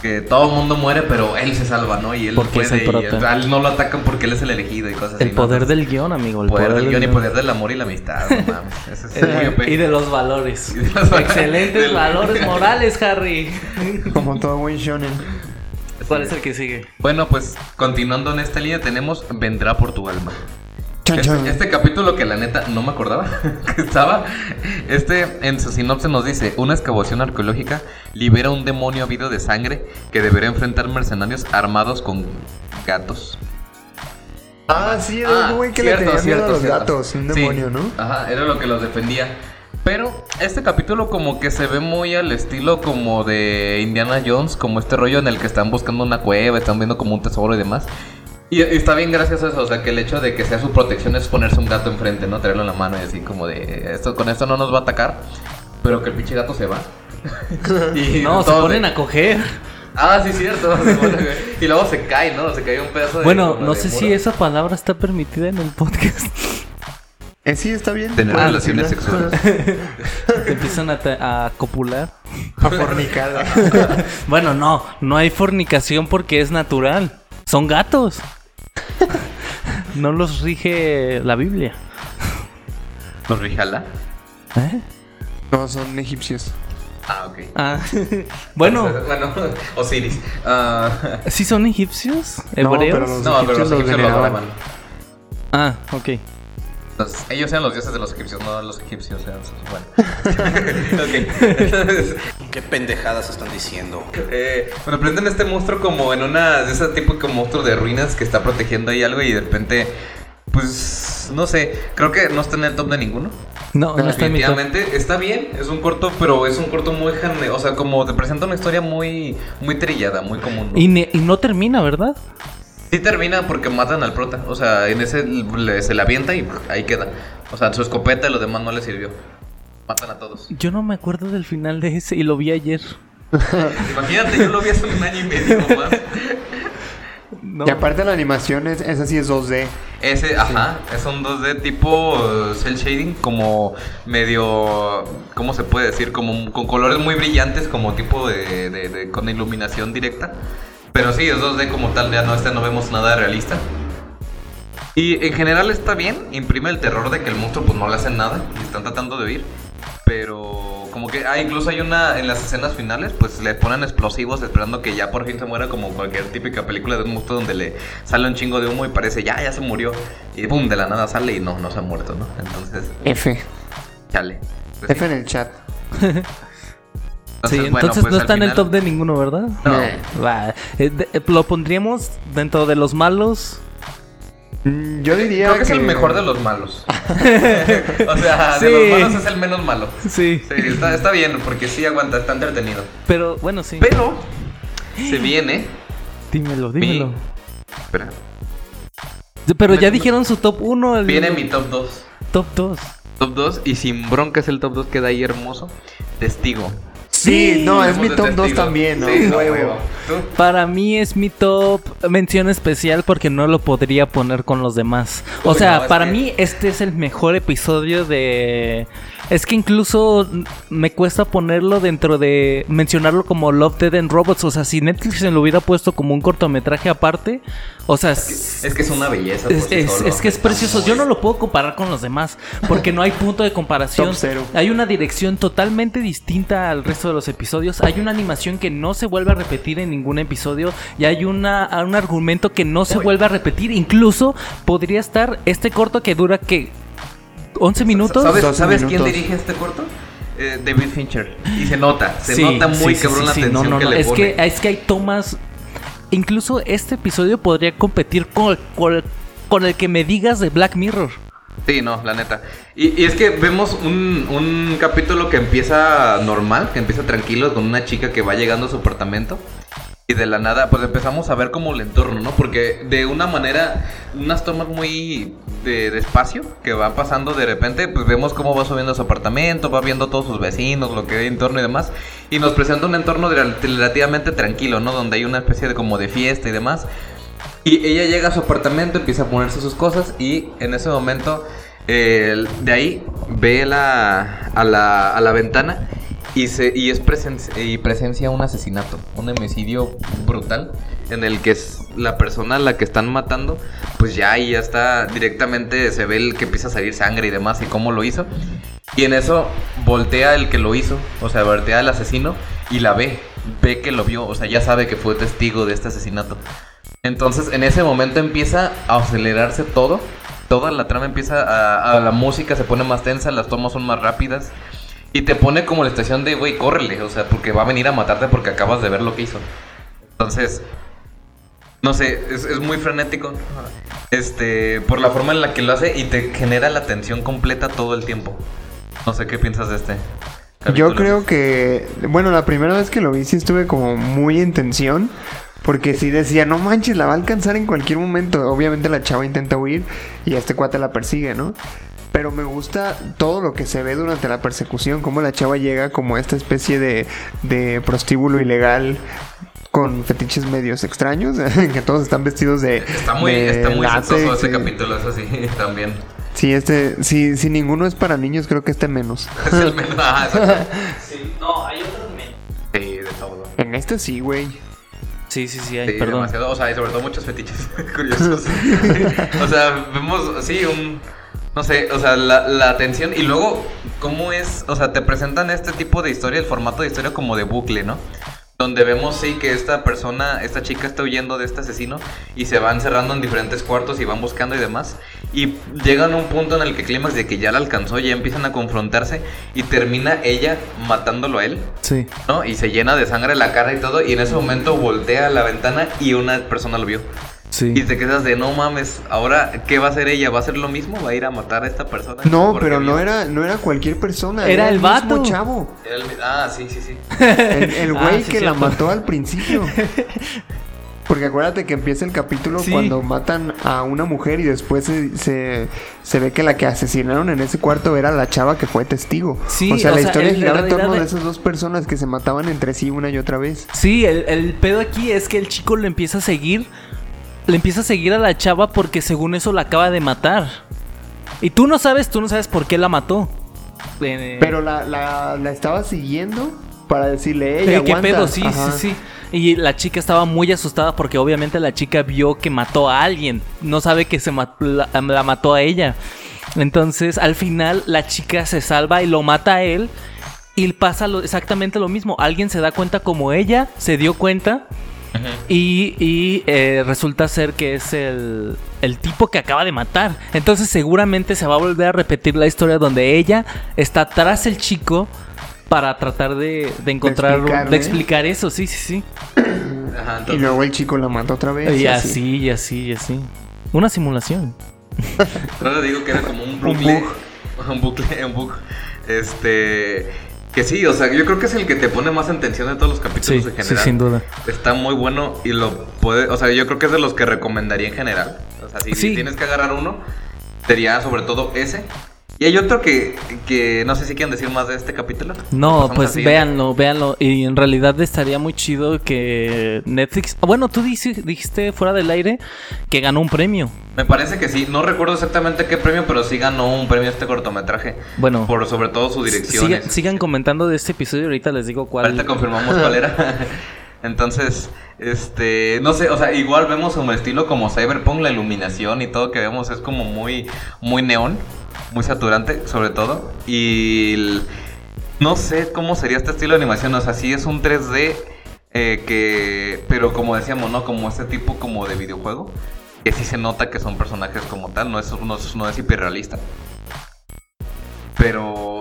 Que todo el mundo muere, pero él se salva, ¿no? Y él Porque es puede, el prota. y a él no lo atacan porque él es el elegido y cosas así. El poder del guion, amigo. El poder, del guion y guion. poder del amor y la amistad, no mames. Eso es muy OP. Y de los valores. Y de los valores. Excelentes Del- valores morales, Harry. Como todo buen shonen. ¿Cuál es el que sigue? Bueno, pues continuando en esta línea tenemos Vendrá por tu alma. Este, este capítulo que la neta no me acordaba que estaba, este en su sinopsis nos dice, una excavación arqueológica libera un demonio habido de sangre que deberá enfrentar mercenarios armados con gatos. Ah, sí, era un güey que le tenía miedo a los gatos. Un Sí, demonio, ¿no? Ajá, era lo que los defendía. Pero este capítulo como que se ve muy al estilo como de Indiana Jones, como este rollo en el que están buscando una cueva, están viendo como un tesoro y demás. Y, y está bien gracioso eso, o sea, que el hecho de que sea su protección es ponerse un gato enfrente, ¿no? Tenerlo en la mano y así como de, esto con esto no nos va a atacar, pero que el pinche gato se va. y No, se ponen de- a coger. Ah, sí, cierto. y luego se cae, ¿no? Se cae un pedazo de... Bueno, no de sé muro. si esa palabra está permitida en el podcast. Eh, sí, está bien. Tener relaciones decirlo. Te empiezan a, te- a copular. A fornicar. Bueno, no, no hay fornicación porque es natural. Son gatos. No los rige la Biblia. ¿Nos rijala? ¿Eh? No, son egipcios. Ah, ok. Ah, bueno, Bueno, Osiris. Ah, ¿sí son egipcios? No, ¿Hebreos? pero los- no, pero los egipcios los egipcios lo veneraban. adoraban. Ah, ok. Los- ellos eran los dioses de los egipcios, no los egipcios. Eran sus- bueno. ok. Entonces, ¿Qué pendejadas están diciendo? Eh, bueno, prenden este monstruo como en una de ese tipo como monstruo de ruinas que está protegiendo ahí algo y de repente, pues, no sé, creo que no está en el top de ninguno. No, no está en mi top. Definitivamente está bien, es un corto, pero es un corto muy, jane- o sea, como te presenta una historia muy, muy trillada, muy común. ¿no? Y, ne- y no termina, ¿verdad? Sí termina porque matan al prota, o sea, en ese le- se le avienta y ahí queda. O sea, su escopeta y lo demás no le sirvió. Matan a todos. Yo no me acuerdo del final de ese y lo vi ayer. Imagínate, yo lo vi hace un año y medio más. No. Y aparte la animación es, esa sí es 2D. Ese, ajá, es un 2D tipo uh, cel shading, como medio, ¿cómo se puede decir? Como con colores muy brillantes, como tipo de, de- de- con iluminación directa. Pero sí, es 2D como tal, ya no, este no vemos nada realista. Y en general está bien, imprime el terror de que el monstruo pues no le hacen nada y están tratando de huir. Pero como que, ah, incluso hay una, en las escenas finales, pues le ponen explosivos esperando que ya por fin se muera como cualquier típica película de un monstruo donde le sale un chingo de humo y parece, ya, ya se murió. Y boom, de la nada sale y no, no se ha muerto, ¿no? Entonces, F. chale. Pues F en el chat. Sí, Entonces, bueno, pues, no está en el top de ninguno, ¿verdad? No. Eh. Va, eh, de- lo pondríamos dentro de los malos. Mm, Yo diría Creo que es el mejor de los malos. o sea, de los malos es el menos malo. Sí. Sí, está, está bien, porque sí aguanta, está entretenido. Pero bueno, sí. Pero se viene. dímelo, dímelo. Espera. Pero ya dijeron su top 1. Viene mi top 2. top 2. Top 2 y sin bronca es el top 2 queda ahí hermoso. Testigo. Sí, no, es mi top 2 testigo. también, ¿no? Sí, no, Huevo. huevo. ¿Tú? Para mí es mi top mención especial porque no lo podría poner con los demás. O Uy, sea, para que- mí este es el mejor episodio de... Es que incluso me cuesta ponerlo dentro de... Mencionarlo como Love, Dead and Robots. O sea, si Netflix se lo hubiera puesto como un cortometraje aparte. O sea... Es que es una belleza. por Es, sí es- solo. es que es precioso. Yo no lo puedo comparar con los demás porque no hay punto de comparación. Top cero. Hay una dirección totalmente distinta al resto de los episodios. Hay una animación que no se vuelve a repetir en ningún episodio y hay una, un argumento que no se vuelve a repetir. Incluso podría estar este corto que dura que 11 minutos. ¿Sabes, 12 ¿sabes quién minutos. dirige este corto? Eh, David Fincher. Y se nota, se Sí, nota muy sí, cabrón sí, la sí. atención No, no, que no. le Es pone. que, es que hay tomas. Incluso este episodio podría competir con, con, con el que me digas de Black Mirror. Sí, no, la neta. Y, y es que vemos un, un capítulo que empieza normal, que empieza tranquilo, con una chica que va llegando a su apartamento. Y de la nada, pues empezamos a ver como el entorno, ¿no? Porque de una manera, unas tomas muy de que van pasando de repente, pues vemos cómo va subiendo su apartamento, va viendo todos sus vecinos, lo que hay en torno y demás. Y nos presenta un entorno rel- relativamente tranquilo, ¿no? Donde hay una especie de como de fiesta y demás. Y ella llega a su apartamento, empieza a ponerse sus cosas y en ese momento de ahí ve la, a, la, a la ventana y, se, y, es y presencia un asesinato, un homicidio brutal en el que es la persona a la que están matando, pues ya ahí ya está directamente, se ve el que empieza a salir sangre y demás y cómo lo hizo. Y en eso voltea el que lo hizo, o sea, voltea el asesino y la ve, ve que lo vio, o sea, ya sabe que fue testigo de este asesinato. Entonces, en ese momento empieza a acelerarse todo. Toda la trama empieza a- la música se pone más tensa, las tomas son más rápidas. Y te pone como la estación de, güey, córrele, o sea, porque va a venir a matarte porque acabas de ver lo que hizo. Entonces, no sé, es, muy frenético. Este, por la forma en la que lo hace y te genera la tensión completa todo el tiempo. No sé qué piensas de este. Yo creo que, bueno, la primera vez que lo vi sí estuve como muy en tensión. Porque sí decía, no manches, la va a alcanzar en cualquier momento. Obviamente la chava intenta huir y este cuate la persigue, ¿no? Pero me gusta todo lo que se ve durante la persecución, cómo la chava llega como esta especie de, de prostíbulo ilegal con fetiches medios extraños, que todos están vestidos de... Está muy, de está muy látex ese y- capítulo, eso sí, también. Sí, este, sí, si ninguno es para niños, creo que este menos. Es el menos. Ah, exacto. Sí, no, hay otros menos. Sí, de todo. En este sí, güey. Sí, sí, sí, hay, Sí, perdón. demasiado. O sea, y sobre todo muchos fetiches curiosos. o sea, vemos, sí, un. No sé, o sea, la, la atención. Y luego, ¿cómo es? O sea, te presentan este tipo de historia, el formato de historia como de bucle, ¿no? donde vemos sí que esta persona, esta chica está huyendo de este asesino y se van cerrando en diferentes cuartos y van buscando y demás. Y llegan a un punto en el que clímax de que ya la alcanzó, ya empiezan a confrontarse y termina ella matándolo a él, Sí. ¿no? Y se llena de sangre la cara y todo y en ese momento voltea a la ventana y una persona lo vio. Sí. Y te quedas de no mames, ahora ¿qué va a hacer ella? ¿Va a hacer lo mismo? ¿Va a ir a matar a esta persona? No, pero no era, no era cualquier persona. Era el mismo vato. chavo. Era el- Ah, sí, sí, sí. El, el Ah, güey sí, que la mató al principio. Porque acuérdate que empieza el capítulo Sí. cuando matan a una mujer y después se, se, se ve que la que asesinaron en ese cuarto era la chava que fue testigo. Sí, o sea, o la sea, historia giraba en torno de esas dos personas que se mataban entre sí una y otra vez. Sí, el, el pedo aquí es que el chico le empieza a seguir. Le empieza a seguir a la chava porque según eso la acaba de matar. Y tú no sabes, tú no sabes por qué la mató. Eh, Pero la, la, la estaba siguiendo para decirle, eh, ella ¿Qué aguanta". pedo? Sí, Ajá. sí, sí. Y la chica estaba muy asustada porque obviamente la chica vio que mató a alguien. No sabe que se la, la mató a ella. Entonces, al final, la chica se salva y lo mata a él. Y pasa lo- exactamente lo mismo. Alguien se da cuenta como ella se dio cuenta. Y, y, eh, resulta ser que es el, el tipo que acaba de matar. Entonces seguramente se va a volver a repetir la historia donde ella está tras el chico para tratar de, de encontrar, un- de explicar eso. Sí, sí, sí. Ajá, Y luego el chico la mata otra vez. Y así, y así, y así. Una simulación. no le digo que era como un Un bucle. bug. Un bucle, un bug. Este. Que sí, o sea, yo creo que es el que te pone más en tensión de todos los capítulos Sí, en sí, general. sin duda. Está muy bueno y lo puede. O sea, yo creo que es de los que recomendaría en general. O sea, si Sí. tienes que agarrar uno, sería sobre todo ese. Y hay otro que, que no sé si quieren decir más de este capítulo. No, pues véanlo, véanlo. Y en realidad estaría muy chido que Netflix. ah, Bueno, tú dijiste fuera del aire que ganó un premio. Me parece que sí. No recuerdo exactamente qué premio, pero sí ganó un premio este cortometraje. Bueno, Por sobre todo su dirección. siga- sigan comentando de este episodio. Ahorita les digo cuál. Ahorita confirmamos cuál era. Entonces, este, no sé, o sea, igual vemos un estilo como Cyberpunk, la iluminación y todo que vemos es como muy, muy neón, muy saturante, sobre todo. Y no sé cómo sería este estilo de animación, o sea, sí es un 3D eh, que, pero como decíamos, ¿no? Como este tipo como de videojuego, que sí se nota que son personajes como tal, no es, no no es hiperrealista. Pero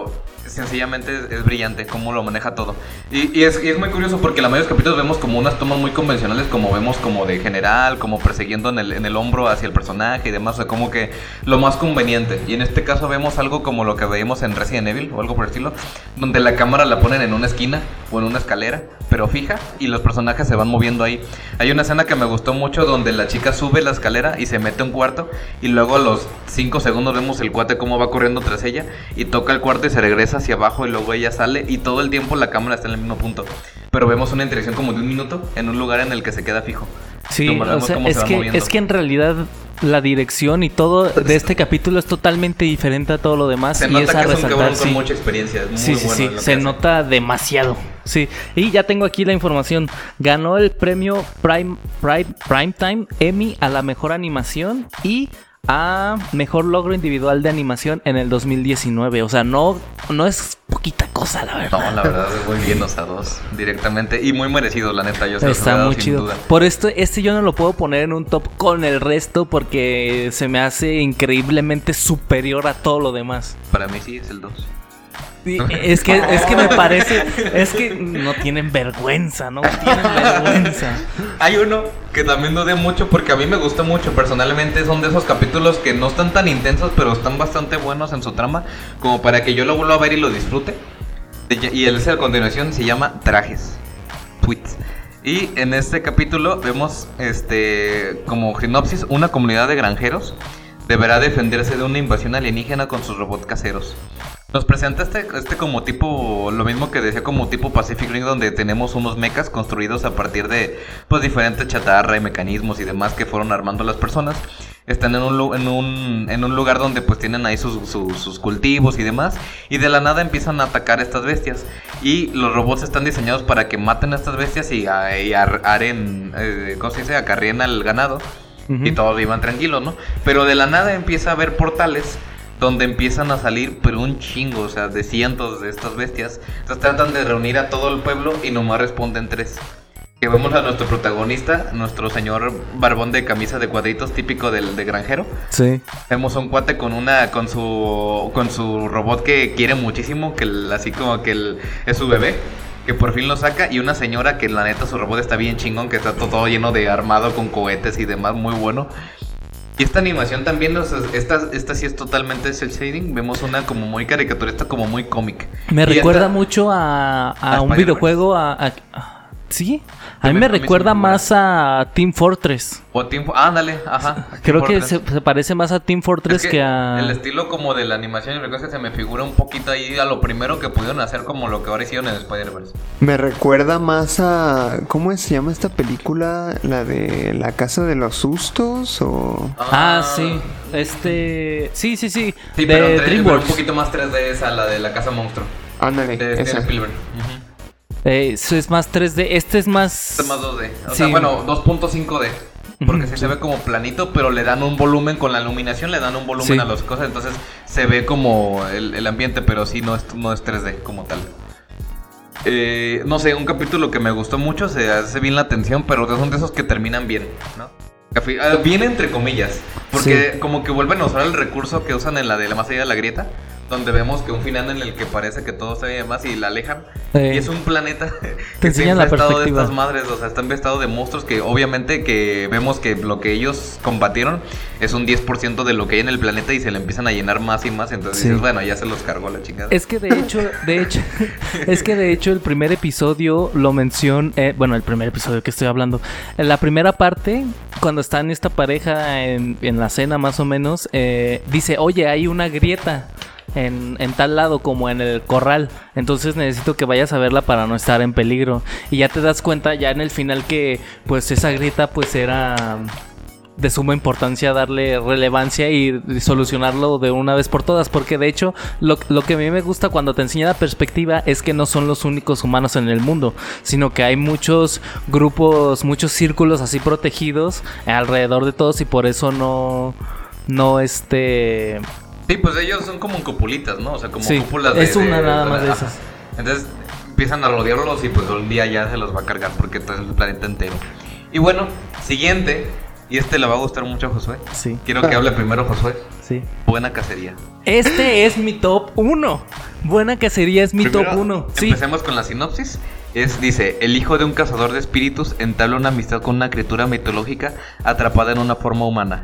sencillamente es, brillante cómo lo maneja todo. Y, y es, y es muy curioso porque la mayoría de los capítulos vemos como unas tomas muy convencionales, como vemos como de general, como persiguiendo en el, en el hombro hacia el personaje y demás, o sea, como que lo más conveniente. Y en este caso vemos algo como lo que veíamos en Resident Evil o algo por el estilo, donde la cámara la ponen en una esquina o en una escalera, pero fija, y los personajes se van moviendo ahí. Hay una escena que me gustó mucho donde la chica sube la escalera y se mete a un cuarto, y luego a los 5 segundos vemos el cuate cómo va corriendo tras ella, y toca el cuarto y se regresa hacia abajo, y luego ella sale, y todo el tiempo la cámara está en el mismo punto. Pero vemos una interacción como de un minuto en un lugar en el que se queda fijo. Sí, o sea, se es que, es que en realidad la dirección y todo de este capítulo es totalmente diferente a todo lo demás. Se y nota es a que es un resaltar, cabrón con sí. mucha experiencia. Es muy Sí, sí, bueno sí, en lo que se hace. nota demasiado. Sí, y ya tengo aquí la información. Ganó el premio Prime, Prime, Primetime Emmy a la mejor animación y a mejor logro individual de animación en el 2019. O sea, no, no es poquita cosa, la verdad. No, la verdad es muy bien, o sea, dos directamente. Y muy merecido, la neta. Yo Está muy sin chido. duda. Por esto, este yo no lo puedo poner en un top con el resto porque se me hace increíblemente superior a todo lo demás. Para mí sí es el 2. Es que, es que me parece, es que no tienen vergüenza, no tienen vergüenza. Hay uno que también dudé mucho porque a mí me gustó mucho personalmente. Son de esos capítulos que no están tan intensos, pero están bastante buenos en su trama, como para que yo lo vuelva a ver y lo disfrute. Y el a continuación se llama Trajes. Tweets. Y en este capítulo vemos este como sinopsis una comunidad de granjeros deberá defenderse de una invasión alienígena con sus robots caseros. Nos presenta este, este como tipo, lo mismo que decía como tipo Pacific Ring, donde tenemos unos mechas construidos a partir de pues diferentes chatarra y mecanismos y demás que fueron armando las personas. Están en un, en un, en un lugar donde pues tienen ahí sus, sus- sus cultivos y demás. Y de la nada empiezan a atacar estas bestias. Y los robots están diseñados para que maten a estas bestias y, a- y ar- aren, eh, ¿cómo se dice? Acarreen al ganado y todos vivan tranquilos, ¿no? Pero de la nada empieza a haber portales donde empiezan a salir, pero un chingo, o sea, de cientos de estas bestias. Entonces tratan de reunir a todo el pueblo y nomás responden tres. Que vemos a nuestro protagonista, nuestro señor barbón de camisa de cuadritos, típico del de granjero. Sí. Vemos a un cuate con una, con su, con su robot que quiere muchísimo, que el- así como que el- es su bebé, que por fin lo saca, y una señora que la neta su robot está bien chingón, que está to- todo lleno de armado con cohetes y demás, muy bueno. Y esta animación también, sea, esta, esta sí es totalmente cel shading, vemos una como muy caricaturista, como muy cómic. Me Y recuerda esta- mucho a, a A un videojuego. A- ¿Sí? A mí me recuerda me más a Team Fortress. O tiempo, ándale, ajá. Creo que se, se parece más a Team Fortress Es que, a. El estilo como de la animación y la cosa se me figura un poquito ahí a lo primero que pudieron hacer como lo que ahora hicieron en Spider-Verse. Me recuerda más a. ¿Cómo se llama esta película? ¿La de La Casa de los Sustos? ¿O.? Ah, sí. Este. Sí, sí, sí. Sí, de pero, en tres- pero un DreamWorks. poquito más 3D esa, la de la casa monstruo. Ándale, De Steven esa. Spielberg. Ujú. Eh, eso es más 3D. Este es más. Este es más 2D. O Sí. sea, bueno, 2.5D. Porque sí se ve como planito, pero le dan un volumen con la iluminación, le dan un volumen Sí. a las cosas, entonces se ve como el, el ambiente, pero sí no es, no es 3D como tal. Eh, no sé, un capítulo que me gustó mucho, se hace bien la atención, pero son de esos que terminan bien, ¿no? Ah, Bien entre comillas, porque como que vuelven a usar el recurso que usan en la de la más allá de la grieta, donde vemos que un final en el que parece que todo se ve más y la alejan, y es un planeta que enseñan siempre la ha estado de perspectiva. estas madres, o sea, está investado de monstruos que obviamente que vemos que lo que ellos combatieron es un 10% de lo que hay en el planeta y se le empiezan a llenar más y más, entonces Sí. dices, bueno, ya se los cargó la chingada. Es que de hecho, de hecho, es que de hecho el primer episodio lo menciona, eh, bueno, el primer episodio que estoy hablando, en la primera parte, cuando están esta pareja en, en la cena más o menos, eh, dice, oye, hay una grieta. En, en tal lado como en el corral. Entonces necesito que vayas a verla para no estar en peligro. Y ya te das cuenta ya en el final que pues esa grieta pues era de suma importancia darle relevancia y solucionarlo de una vez por todas, porque de hecho lo, lo que a mí me gusta cuando te enseña la perspectiva es que no son los únicos humanos en el mundo, sino que hay muchos grupos, muchos círculos así protegidos alrededor de todos y por eso no, no este... Sí, pues ellos son como cupulitas, ¿no? O sea, como Sí, cúpulas de... es una de- nada de- más de esas. Entonces empiezan a rodearlos y pues un día ya se los va a cargar porque todo es el planeta entero. Y bueno, siguiente, y este le va a gustar mucho a Josué. Sí, Quiero que hable primero Josué. sí. Buena cacería. Este es mi top 1. Buena cacería es mi Primero, top 1. Sí. Empecemos con la sinopsis. Es, dice, el hijo de un cazador de espíritus entabla una amistad con una criatura mitológica atrapada en una forma humana.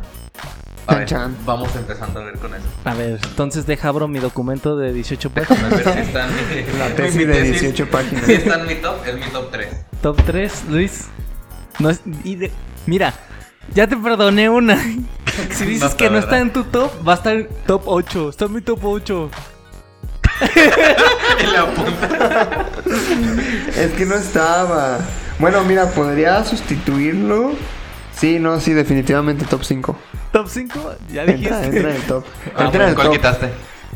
A ver, Chan, chan. vamos empezando a ver con eso. A ver, entonces deja abro mi documento de 18 páginas. Ver si La tesis mi de 18 páginas. Si está en mi top, es mi top 3. Top 3, Luis. No es, y de- mira, ya te perdoné una. Si dices No está, que no está en tu top, va a estar en top 8. Está en mi top 8. Y la apunta. Es que no estaba. Bueno, mira, podría sustituirlo. Sí, no, sí, definitivamente top 5. Top 5, ya dijiste. entra en el top. Ah, Entra en el ¿Cuál top. quitaste?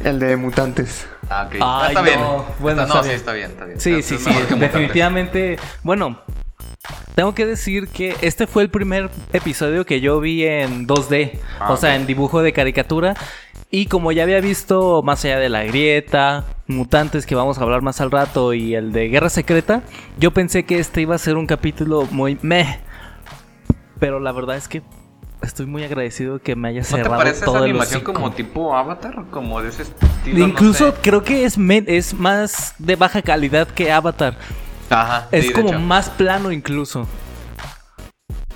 El de mutantes. Ah, ok. Ay, Ah, está no. bien. Bueno, Está- está no, bien. sí, está bien, está bien. Sí, Está- sí, sí. Definitivamente. Bueno, tengo que decir que este fue el primer episodio que yo vi en 2D. Ah, o sea, en dibujo de caricatura. Y como ya había visto Más allá de la grieta, Mutantes, que vamos a hablar más al rato, y el de Guerra Secreta, yo pensé que este iba a ser un capítulo muy meh. Pero la verdad es que estoy muy agradecido que me haya ¿No te cerrado parece todo animación como tipo Avatar? Como de ese estilo. no Incluso sé? creo que es, es más de baja calidad que Avatar. Ajá. Es sí, como más plano incluso.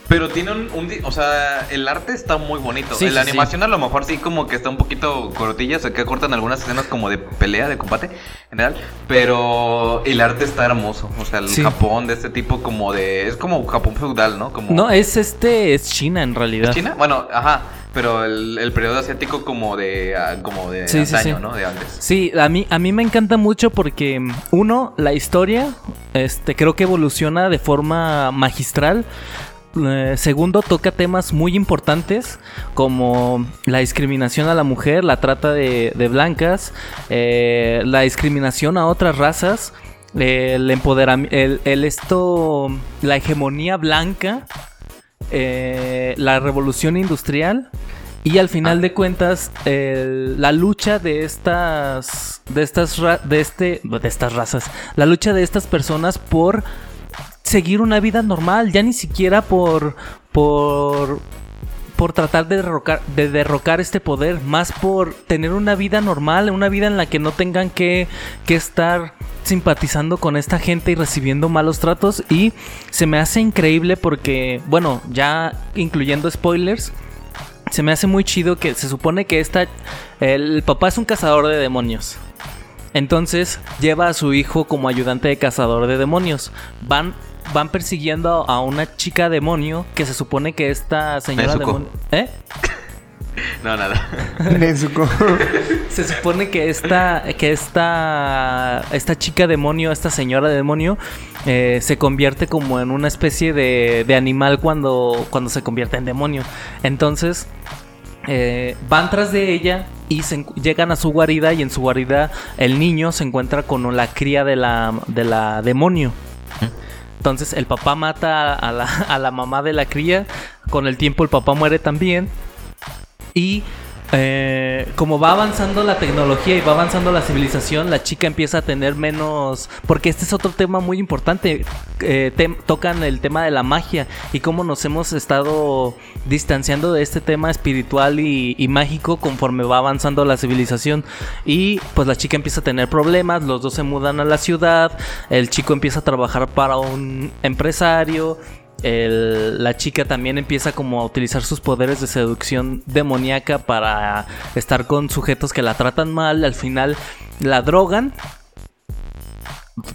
Pero tiene un, un O sea, el arte está muy bonito. Sí, la sí, animación a lo mejor sí como que está un poquito cortilla. O sea, que cortan algunas escenas como de pelea, de combate en general. Pero el arte está hermoso. O sea, el. Japón de este tipo como de... Es como Japón feudal, ¿no? Como... No, es este, es China en realidad. ¿Es China? Bueno, ajá. Pero el, el periodo asiático como de... ah, Como de antaño, sí. ¿no? De antes. Sí, a mí, a mí me encanta mucho porque, uno, la historia, este, creo que evoluciona de forma magistral. Eh, segundo, toca temas muy importantes como la discriminación a la mujer, la trata de, de blancas, eh, la discriminación a otras razas, el empoderamiento, el, el esto, la hegemonía blanca, eh, la revolución industrial Y al final de cuentas, el- la lucha de estas, de estas, de este, de estas razas, la lucha de estas personas por seguir una vida normal, ya ni siquiera por, por, por tratar de derrocar, de derrocar este poder, más por tener una vida normal, una vida en la que no tengan que, que estar simpatizando con esta gente y recibiendo malos tratos y se me hace increíble porque, bueno, ya incluyendo spoilers, se me hace muy chido que se supone que esta, el papá es un cazador de demonios. Entonces lleva a su hijo como ayudante de cazador de demonios. Van, van persiguiendo a una chica demonio que se supone que esta señora Nezuko. demonio... ¿Eh? No, nada. Nezuko. Se supone que esta, que esta, esta chica demonio, esta señora demonio, eh, se convierte como en una especie de, de animal cuando, cuando se convierte en demonio. Entonces, eh, van tras de ella y se llegan a su guarida y en su guarida el niño se encuentra con la cría de la, de la demonio. Entonces el papá mata a la, a la mamá de la cría, con el tiempo el papá muere también. Y eh, como va avanzando la tecnología y va avanzando la civilización, la chica empieza a tener menos... Porque este es otro tema muy importante. eh, tocan el tema de la magia y cómo nos hemos estado distanciando de este tema espiritual y mágico conforme va avanzando la civilización. Y pues la chica empieza a tener problemas, los dos se mudan a la ciudad, el chico empieza a trabajar para un empresario. El- la chica también empieza como a utilizar sus poderes de seducción demoníaca para estar con sujetos que la tratan mal. Al final la drogan.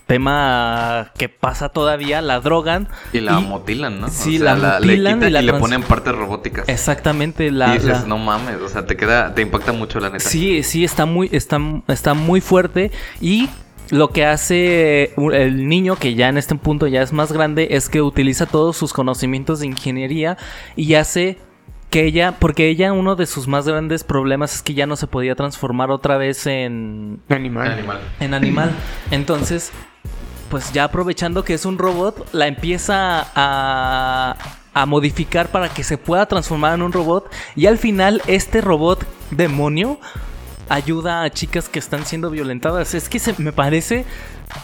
Tema que pasa todavía, la drogan. Y la mutilan, ¿no? Sí, la le mutilan quitan y la le trans- ponen partes robóticas. Exactamente, y la, dices, la- no mames, o sea, te queda, te impacta mucho la neta. Sí, sí, está muy, está, está muy fuerte. Y lo que hace el niño, que ya en este punto ya es más grande, es que utiliza todos sus conocimientos de ingeniería y hace que ella, porque ella uno de sus más grandes problemas es que ya no se podía transformar otra vez en, Animal. Animal. en animal. Entonces, pues ya aprovechando que es un robot, la empieza a, a modificar para que se pueda transformar en un robot. Y al final, este robot demonio ayuda a chicas que están siendo violentadas. Es que se me parece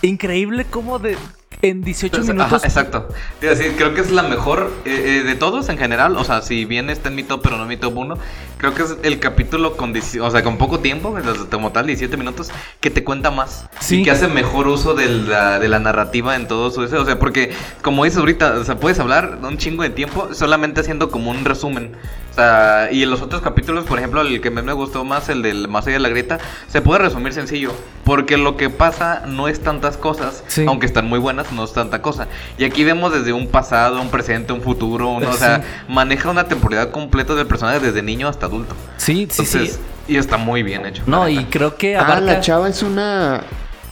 increíble cómo de en 18 Entonces, minutos. ajá, exacto. Te iba a decir, creo que es la mejor eh, eh, de todos en general. O sea, si bien está en mi top, pero no en mi top 1. Creo que es el capítulo con, 10 o sea, con poco tiempo, como tal, 17 minutos, que te cuenta más. Sí. Y que hace mejor uso de la, de la narrativa en todo su eso. O sea, porque, como dices ahorita, o sea, puedes hablar un chingo de tiempo solamente haciendo como un resumen. O sea, y en los otros capítulos, por ejemplo, el que me gustó más, el del Más allá de la grieta, se puede resumir sencillo. Porque lo que pasa no es tantas cosas, Sí. aunque están muy buenas, no es tanta cosa. Y aquí vemos desde un pasado, un presente, un futuro, o sea, maneja una temporalidad completa del personaje desde niño hasta adulto. Sí, sí, Entonces, sí. Y está muy bien hecho. No, y creo que Ah, abarca. la chava es una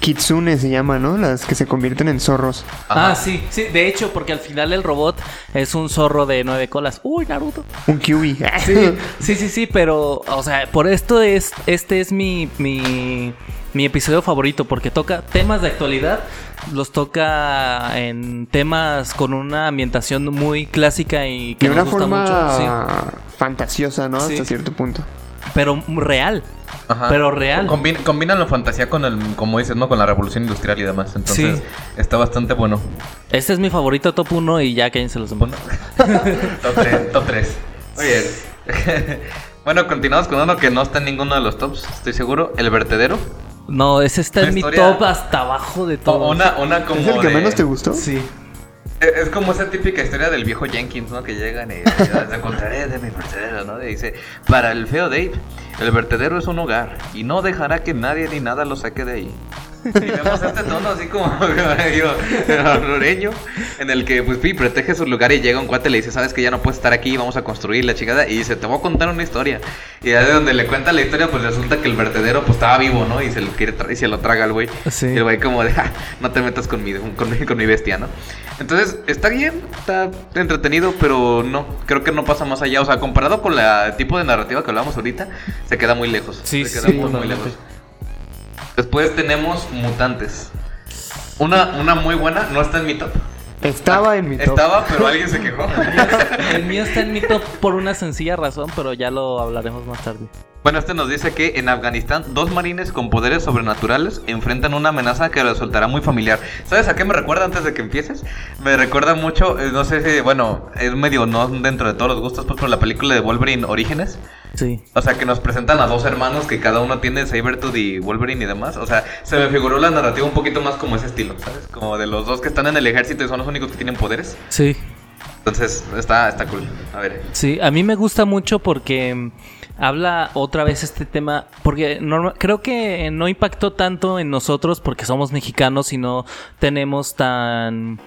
kitsune se llama, ¿no? Las que se convierten en zorros. Ah, sí, sí. De hecho, porque al final el robot es un zorro de nueve colas. Uy, Naruto. Un kiwi. Sí, sí, sí, sí, pero, o sea, por esto es, este es mi, mi, mi episodio favorito, porque toca temas de actualidad, los toca en temas con una ambientación muy clásica y que de nos una gusta forma mucho, sí, fantasiosa, ¿no? Sí. Hasta cierto punto. pero real, Ajá. pero real. Combina, combinan la fantasía con el, como dices, ¿no? Con la revolución industrial y demás. Entonces, Sí. está bastante bueno. Este es mi favorito top 1 y ya cállense los demás. top 3, top 3. Oye. bueno, continuamos con uno que no está en ninguno de los tops, estoy seguro. El vertedero. No, ese está Una en mi top hasta abajo de todo. O una, una como. ¿Es el que de- menos te gustó? Sí. Es es como esa típica historia del viejo Jenkins, ¿no? Que llegan y "Te encontraré de mi vertedero, ¿no? Y dice, para el feo Dave, el vertedero es un hogar y no dejará que nadie ni nada lo saque de ahí. Y este tono así como digo, en el que pues Pi protege su lugar y llega un cuate y le dice, sabes que ya no puedes estar aquí, vamos a construir la chingada. Y dice, te voy a contar una historia. Y ya de donde le cuenta la historia, pues resulta que el vertedero pues estaba vivo, ¿no? Y se lo, quiere y se lo traga al güey. Sí. Y el güey como de, "Ja, no te metas con mi, con, mi, con mi bestia, ¿no? Entonces, está bien, está entretenido, pero no, creo que no pasa más allá. O sea, comparado con la tipo de narrativa que hablamos ahorita, se queda muy lejos. Sí, se queda sí, muy, lejos. Después tenemos Mutantes. Una, una muy buena, no está en mi top, Estaba en mi top. Estaba, pero alguien se quejó. El mío está en mi top por una sencilla razón, pero ya lo hablaremos más tarde. Bueno, este nos dice que en Afganistán dos marines con poderes sobrenaturales enfrentan una amenaza que resultará muy familiar. ¿Sabes a qué me recuerda antes de que empieces? Me recuerda mucho, eh, no sé si, bueno, es medio no dentro de todos los gustos, pues por la película de Wolverine Orígenes. Sí. O sea, que nos presentan a dos hermanos que cada uno tiene Sabertooth y Wolverine y demás. O sea, se me figuró la narrativa un poquito más como ese estilo, ¿sabes? Como de los dos que están en el ejército y son los únicos que tienen poderes. Sí. Entonces, está, está cool. A ver. Sí, a mí me gusta mucho porque mm, habla otra vez este tema, porque norma- creo que no impactó tanto en nosotros porque somos mexicanos y no tenemos tan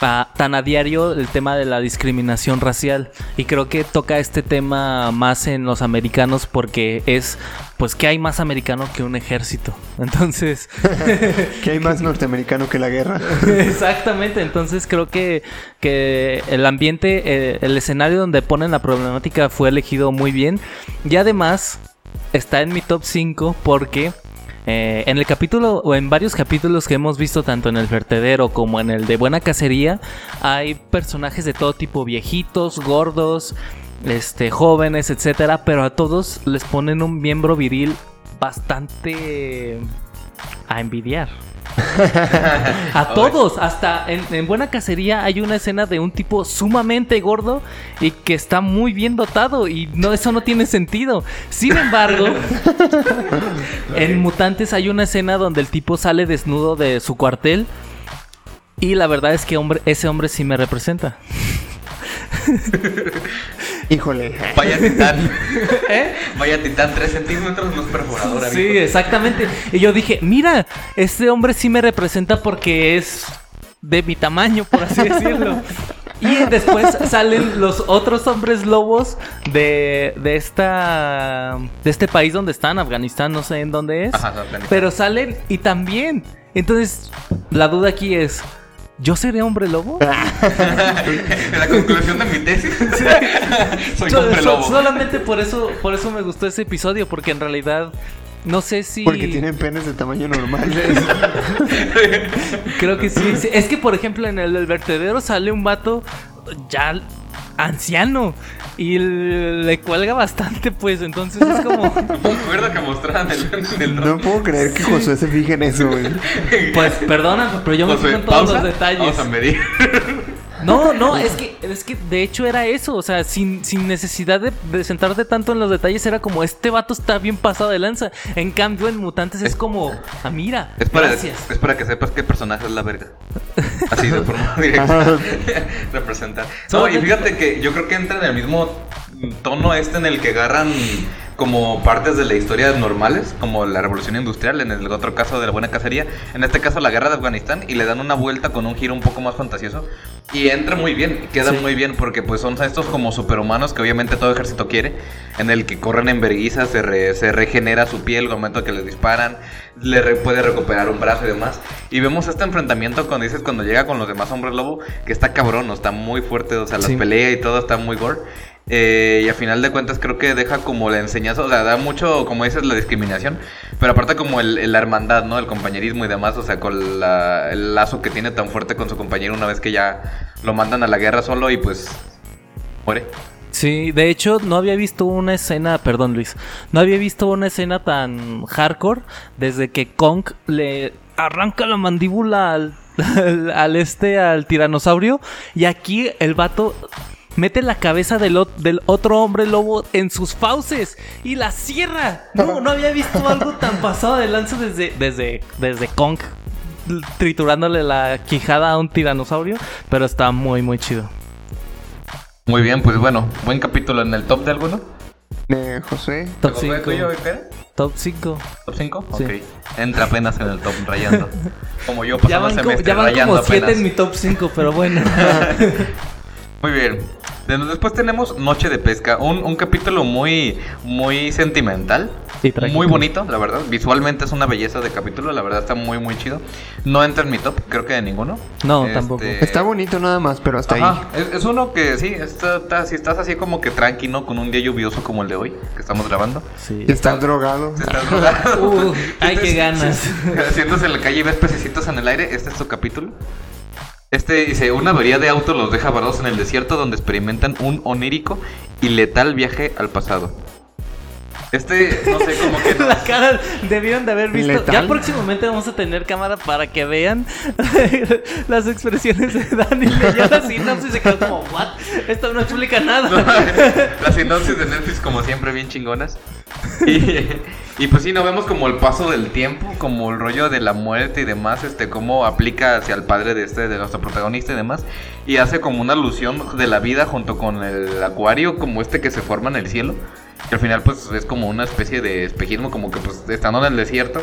a- tan a diario el tema de la discriminación racial y creo que toca este tema más en los americanos porque es pues que hay más americano que un ejército entonces Que hay más norteamericano que la guerra. Exactamente, entonces creo que, que el ambiente, eh, el escenario donde ponen la problemática fue elegido muy bien. Y además está en mi top 5 porque eh, en el capítulo o en varios capítulos que hemos visto tanto en el vertedero como en el de Buena Cacería hay personajes de todo tipo, viejitos, gordos, este, jóvenes, etcétera, pero a todos les ponen un miembro viril bastante a envidiar. A todos, hasta en, en Buena Cacería hay una escena de un tipo sumamente gordo y que está muy bien dotado y no eso no tiene sentido. Sin embargo, en Mutantes hay una escena donde el tipo sale desnudo de su cuartel y la verdad es que hombre, ese hombre sí me representa. Híjole. Vaya titán. ¿Eh? Vaya titán, 3 centímetros más perforadora. Sí, amigo. exactamente. Y yo dije, mira, este hombre sí me representa porque es de mi tamaño, por así decirlo. Y después salen los otros hombres lobos de, de esta de este país donde están, Afganistán, no sé en dónde es. Ajá, pero salen y también. Entonces, la duda aquí es, ¿yo seré hombre lobo? la conclusión de mi tesis. Soy So- hombre so- lobo. solamente por eso, por eso me gustó ese episodio, porque en realidad no sé si. Porque tienen penes de tamaño normal. Creo que sí, sí. Es que, por ejemplo, en el vertedero sale un vato ya anciano y le cuelga bastante, pues. Entonces es como. Me acuerdo que mostraban el No puedo creer que Josué se fije en eso, güey. Pues perdona, pero yo me Josué, fijo en todos pausa. los detalles. Vamos a medir. No, no, es que, es que de hecho era eso. O sea, sin, sin necesidad de, de centrarte tanto en los detalles, era como este vato está bien pasado de lanza. En cambio, en Mutantes es, Es- como, ah, mira, Es para, gracias. es para que sepas qué personaje es la verga. Así de forma directa. representar. No, y fíjate que yo creo que entra en el mismo tono este en el que agarran como partes de la historia normales, como la revolución industrial, en el otro caso de la buena cacería, en este caso la guerra de Afganistán, y le dan una vuelta con un giro un poco más fantasioso. Y entra muy bien, queda Sí. muy bien, porque pues son estos como superhumanos que obviamente todo ejército quiere, en el que corren en vergüenza, se, re- se regenera su piel al momento que les disparan, le re- puede recuperar un brazo y demás. Y vemos este enfrentamiento cuando dices cuando llega con los demás hombres lobo, que está cabrón, ¿no? está muy fuerte, o sea, las Sí. peleas y todo está muy gore. Eh, y a final de cuentas creo que deja como la enseñanza, o sea, da mucho, como dices, la discriminación, pero aparte como el, el- la hermandad, ¿no? El compañerismo y demás, o sea, con la- el lazo que tiene tan fuerte con su compañero una vez que ya lo mandan a la guerra solo y pues muere. Sí, de hecho no había visto una escena, perdón Luis, no había visto una escena tan hardcore desde que Kong le arranca la mandíbula al, al, al este, al tiranosaurio, y aquí el vato mete la cabeza del, ot- del otro hombre lobo en sus fauces y la cierra. No, no había visto algo tan pasado de lanza desde, desde, desde Kong triturándole la quijada a un tiranosaurio, pero está muy, muy chido. Muy bien, pues bueno, buen capítulo en el top de alguno. Eh, José. Top ¿Fue 5. tuyo, Ikea? Top 5. ¿Top 5? Sí. Ok. Entra apenas en el top rayando. Como yo Ya pasando van, como, semestre ya van rayando como 7 apenas. en mi top 5, pero bueno. Muy bien. De- Después tenemos Noche de Pesca, un, un capítulo muy, muy sentimental, trágico. muy bonito, la verdad. Visualmente es una belleza de capítulo, la verdad está muy, muy chido. No entra en mi top, creo que de ninguno. Este, No, tampoco. Está bonito nada más, pero hasta ahí. Ajá, es, es uno que sí, está, está- si estás así como que tranquilo con un día lluvioso como el de hoy, que estamos grabando. Sí. Y estás drogado. Si estás drogado, Uh, ay, qué ganas. Haciéndose en la calle y ves pececitos en el aire, este es tu capítulo. Este dice, una avería de auto los deja varados en el desierto donde experimentan un onírico y letal viaje al pasado. Este, no sé, como que no. La cara debieron de haber visto. Letal. Ya próximamente vamos a tener cámara para que vean las expresiones de Dani. Leyó la sinopsis y se quedó como, ¿what? Esto no explica nada. Las sinopsis de Netflix como siempre bien chingonas. Y, y pues sí, no vemos como el paso del tiempo, como el rollo de la muerte y demás, este, cómo aplica hacia el padre de este, de nuestro protagonista y demás. Y hace como una alusión de la vida junto con el acuario, como este que se forma en el cielo. Que al final pues es como una especie de espejismo, como que pues estando en el desierto,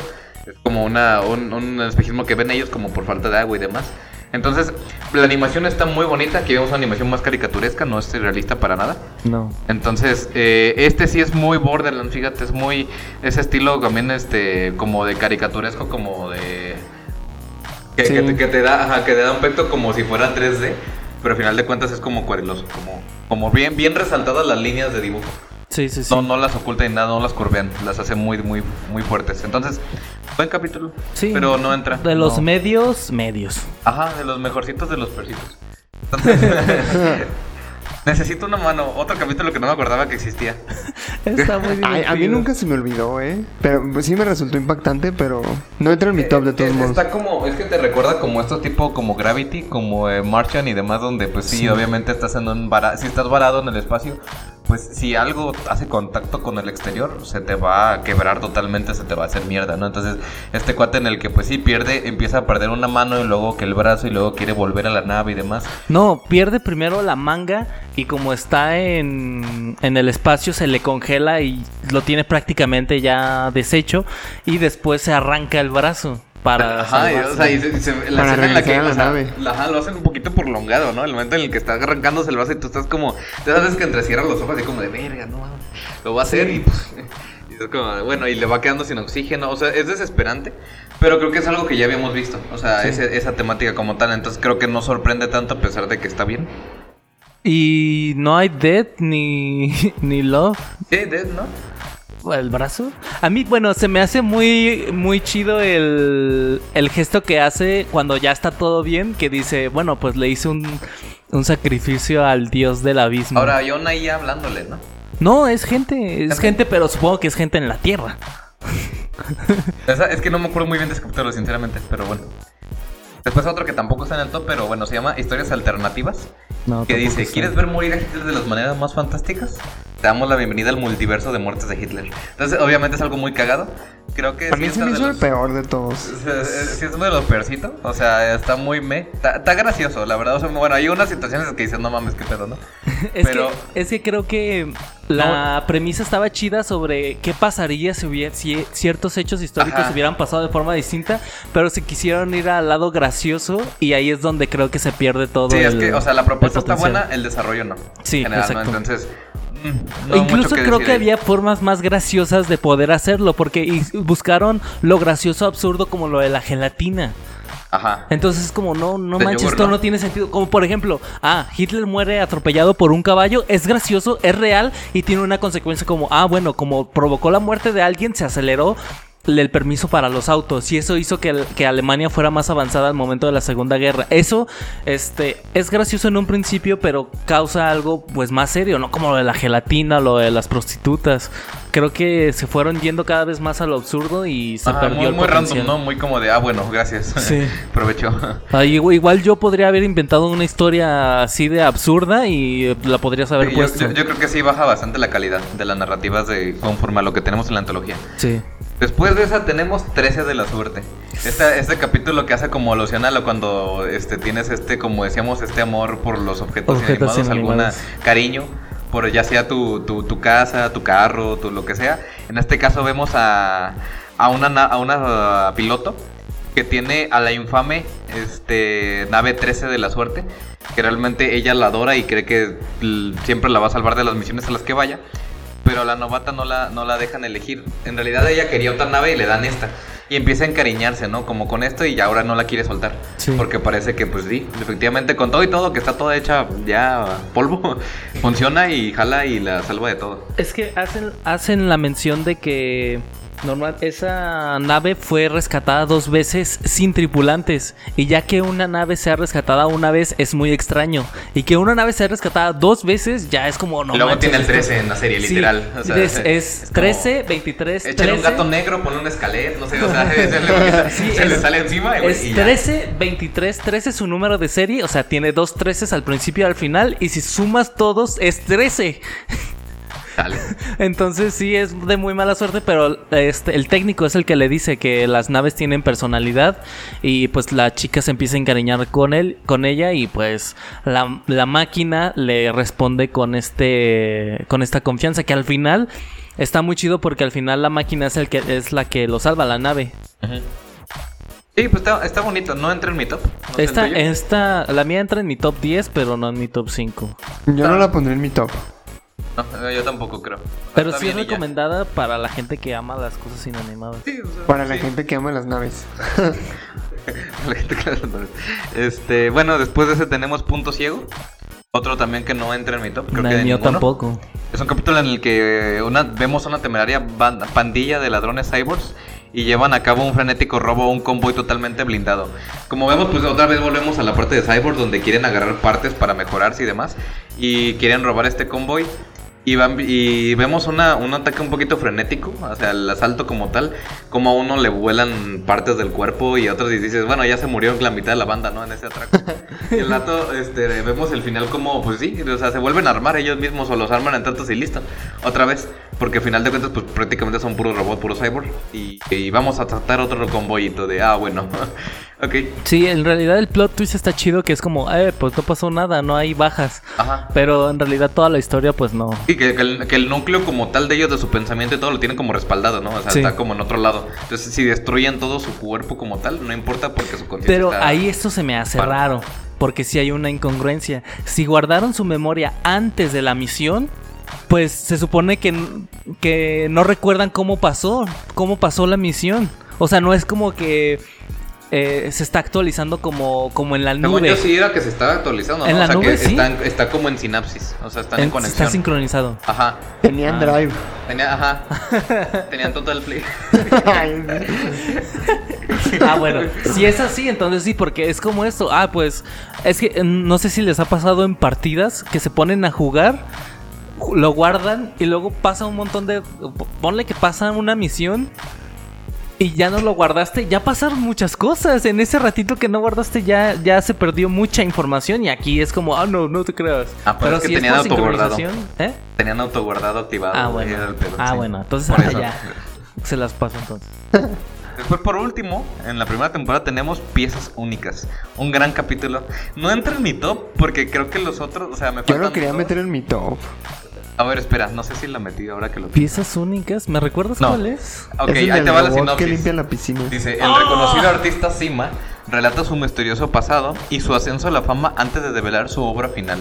es como una, un, un espejismo que ven ellos como por falta de agua y demás. Entonces, la animación está muy bonita, aquí vemos una animación más caricaturesca, no es realista para nada. No. Entonces, eh, este sí es muy Borderlands, fíjate, es muy ese estilo también este como de caricaturesco, como de que, Sí. que te, que te da, ajá, que te da un aspecto como si fuera 3D, pero al final de cuentas es como acuareloso, como como bien bien resaltadas las líneas de dibujo. Sí, sí, sí. No no las oculta ni nada, no las curvean, las hace muy muy muy fuertes. Entonces, buen capítulo, Sí. pero no entra. De los no. medios, medios. Ajá, de los mejorcitos de los percitos. Entonces, necesito una mano. Otro capítulo que no me acordaba que existía. Está muy Ay, a mí nunca se me olvidó, ¿eh? Pero pues, sí me resultó impactante, pero no entra en mi top de todos Eh, modos. Está como, es que te recuerda como estos tipo como Gravity, como eh, Martian y demás, donde pues sí, Sí. obviamente estás en un vara si estás varado en el espacio, pues si algo hace contacto con el exterior, se te va a quebrar totalmente, se te va a hacer mierda, ¿no? Entonces, este cuate en el que pues sí pierde, empieza a perder una mano y luego que el brazo y luego quiere volver a la nave y demás. No, pierde primero la manga y como está en, en el espacio se le congela y lo tiene prácticamente ya deshecho y después se arranca el brazo para Ajá, o sea, y se- la Para escena en la que regresar a la o sea, nave. la- ajá, lo hacen un poquito prolongado, ¿no? El momento en el que está arrancándose el brazo y tú estás como, te sabes que entrecierras los ojos y como de verga, no mames". Lo va a hacer y pues y es como, bueno, y le va quedando sin oxígeno, o sea, es desesperante, pero creo que es algo que ya habíamos visto, o sea, ese- esa temática como tal, entonces creo que no sorprende tanto a pesar de que está bien. Y no hay death ni, ni love. Sí, Death, ¿no? El brazo. A mí, bueno, se me hace muy, muy chido el, el gesto que hace cuando ya está todo bien, que dice, bueno, pues le hice un, un sacrificio al dios del abismo. Ahora, John ahí hablándole, ¿no? No, es gente, es gente, pero supongo que es gente en la tierra. Es que no me acuerdo muy bien de ese capítulo, sinceramente, pero bueno. Después otro que tampoco está en el top, pero bueno, se llama Historias Alternativas. No, que dice, sé. ¿quieres ver morir a Hitler de las maneras más fantásticas? Te damos la bienvenida al multiverso de muertes de Hitler. Entonces, obviamente es algo muy cagado. Creo que A mí sí se me hizo de el los- peor de todos. es- Sí, es uno de los peorcitos. O sea, está muy me. Está, está gracioso, la verdad. O sea, bueno, hay unas situaciones que dices, no mames, qué pedo, ¿no? Es, pero- que, es que creo que la premisa estaba chida sobre qué pasaría si, hubiera, si ciertos hechos históricos Ajá. hubieran pasado de forma distinta, pero se quisieron ir al lado gracioso y ahí es donde creo que se pierde todo. Sí, es el- que, o sea, la propuesta está buena, el desarrollo no. Sí, En general, ¿no? exacto. Entonces, mm, no mucho Incluso que creo que ahí. había formas más graciosas de poder hacerlo, porque buscaron lo gracioso absurdo como lo de la gelatina. Ajá. Entonces es como, no, no De manches, esto ¿no? no tiene sentido. Como por ejemplo, ah, Hitler muere atropellado por un caballo, es gracioso, es real y tiene una consecuencia como, ah, bueno, como provocó la muerte de alguien, se aceleró el permiso para los autos y eso hizo que, que Alemania fuera más avanzada al momento de la Segunda Guerra. Eso este, es gracioso en un principio, pero causa algo pues más serio, no como lo de la gelatina, lo de las prostitutas. Creo que se fueron yendo cada vez más a lo absurdo y se perdió muy, el muy random. ¿no? Muy como de, ah, bueno, gracias. Sí. Provecho. Ah, igu- igual yo podría haber inventado una historia así de absurda y eh, la podrías haber puesto. yo- yo creo que sí baja bastante la calidad de las narrativas de conforme a lo que tenemos en la antología. Sí. Después de esa tenemos 13 de la suerte. Este, este capítulo que hace como alusión a lo cuando este, tienes este, como decíamos, este amor por los objetos, Objetos inanimados, alguna cariño, por ya sea tu, tu, tu casa, tu carro, tu lo que sea. En este caso vemos a, a una, na- a una uh, piloto que tiene a la infame este, nave 13 de la suerte, que realmente ella la adora y cree que siempre la va a salvar de las misiones a las que vaya. Pero a la novata no la, no la dejan elegir. En realidad ella quería otra nave y le dan esta. Y empieza a encariñarse, ¿no? Como con esto y ya ahora no la quiere soltar. Sí. Porque parece que, pues sí, efectivamente, con todo y todo, que está toda hecha ya polvo, funciona y jala y la salva de todo. Es que hacen, hacen la mención de que Normal, esa nave fue rescatada dos veces sin tripulantes. Y ya que una nave sea rescatada una vez es muy extraño. Y que una nave sea rescatada dos veces ya es como no. Luego manches, tiene el esto- 13 en la serie, Sí, literal. O sea, es, es como, 13, 23, Échale un 13. gato negro, ponle un escalet, no sé, o sea, se le, Sí, se le es- sale encima y, Es y ya. 13, 23, 13 es su número de serie, o sea, tiene dos 13 al principio y al final, y si sumas todos es 13. Entonces sí es de muy mala suerte, pero este, el técnico es el que le dice que las naves tienen personalidad y pues la chica se empieza a encariñar con él, con ella y pues la, la máquina le responde con este, con esta confianza que al final está muy chido porque al final la máquina es el que es la que lo salva la nave. Sí, pues está, está bonito, no entra en mi top. no Esta, esta, la mía entra en mi top 10, pero no en mi top 5. Yo no la pondré en mi top. No, yo tampoco creo. Pero Está sí es ya. recomendada para la gente que ama las cosas inanimadas. Sí, o sea, Para la gente que ama las naves. La gente que las nombres. Este, bueno, después de ese tenemos Punto Ciego. Otro también que no entra en mi top. Creo No, que el de mío ninguno. tampoco. Es un capítulo en el que una, vemos una temeraria pandilla de ladrones cyborgs y llevan a cabo un frenético robo a un convoy totalmente blindado. Como vemos, pues otra vez volvemos a la parte de cyborgs donde quieren agarrar partes para mejorarse y demás y quieren robar este convoy. Y, van, y vemos una, un ataque un poquito frenético, o sea, el asalto como tal, como a uno le vuelan partes del cuerpo y a otros dices, bueno, ya se murió la mitad de la banda, ¿no? En ese atraco. y el rato, este, vemos el final como, pues sí, o sea, se vuelven a armar ellos mismos o los arman en tantos y listo. Otra vez, porque al final de cuentas, pues prácticamente son puros robots, puros cyborg. Y, y vamos a tratar otro convoyito de, ah, bueno, ok, Sí, en realidad el plot twist está chido que es como, eh, pues no pasó nada, no hay bajas. ajá. Pero en realidad toda la historia, pues no. Y que, que el, que el núcleo como tal de ellos, de su pensamiento y todo, lo tienen como respaldado, ¿no? O sea, Sí. está como en otro lado. Entonces, si destruyen todo su cuerpo como tal, no importa porque su conciencia Pero está- ahí esto se me hace Para. raro. Porque si hay una incongruencia. Si guardaron su memoria antes de la misión, pues se supone que, que no recuerdan cómo pasó. Cómo pasó la misión. O sea, no es como que eh, se está actualizando como, como en la Según nube. yo sí era que se estaba actualizando, ¿no? En o la sea, nube, que sí. están- está como en sinapsis, o sea, están en, En- conexión. está sincronizado. Ajá. Tenían Ah. drive. Tenía, ajá. Tenían total play. Ah, bueno. Si es así, entonces sí, porque es como esto. Ah, pues es que eh, no sé si les ha pasado en partidas que se ponen a jugar, ju- lo guardan y luego pasa un montón de... Ponle que pasa una misión y ya no lo guardaste. Ya pasaron muchas cosas. En ese ratito que no guardaste ya, ya se perdió mucha información y aquí es como, ah, no, no te creas. Ah, pero es que si tenían autoguardado. ¿eh? Tenían autoguardado activado. Ah, bueno. Ah, sí. bueno. Entonces Por ah, ya. Se las paso entonces. Después, por último, en la primera temporada tenemos Piezas Únicas. Un gran capítulo. No entra en mi top porque creo que los otros, o sea, me Yo lo quería meter en mi top. A ver, espera, no sé si la metí ahora que lo Piezas únicas. ¿Me recuerdas No. cuál es? Ok, es el ahí te va la robot que sinopsis. limpia la piscina. Dice, el reconocido artista Sima relata su misterioso pasado y su ascenso a la fama antes de develar su obra final.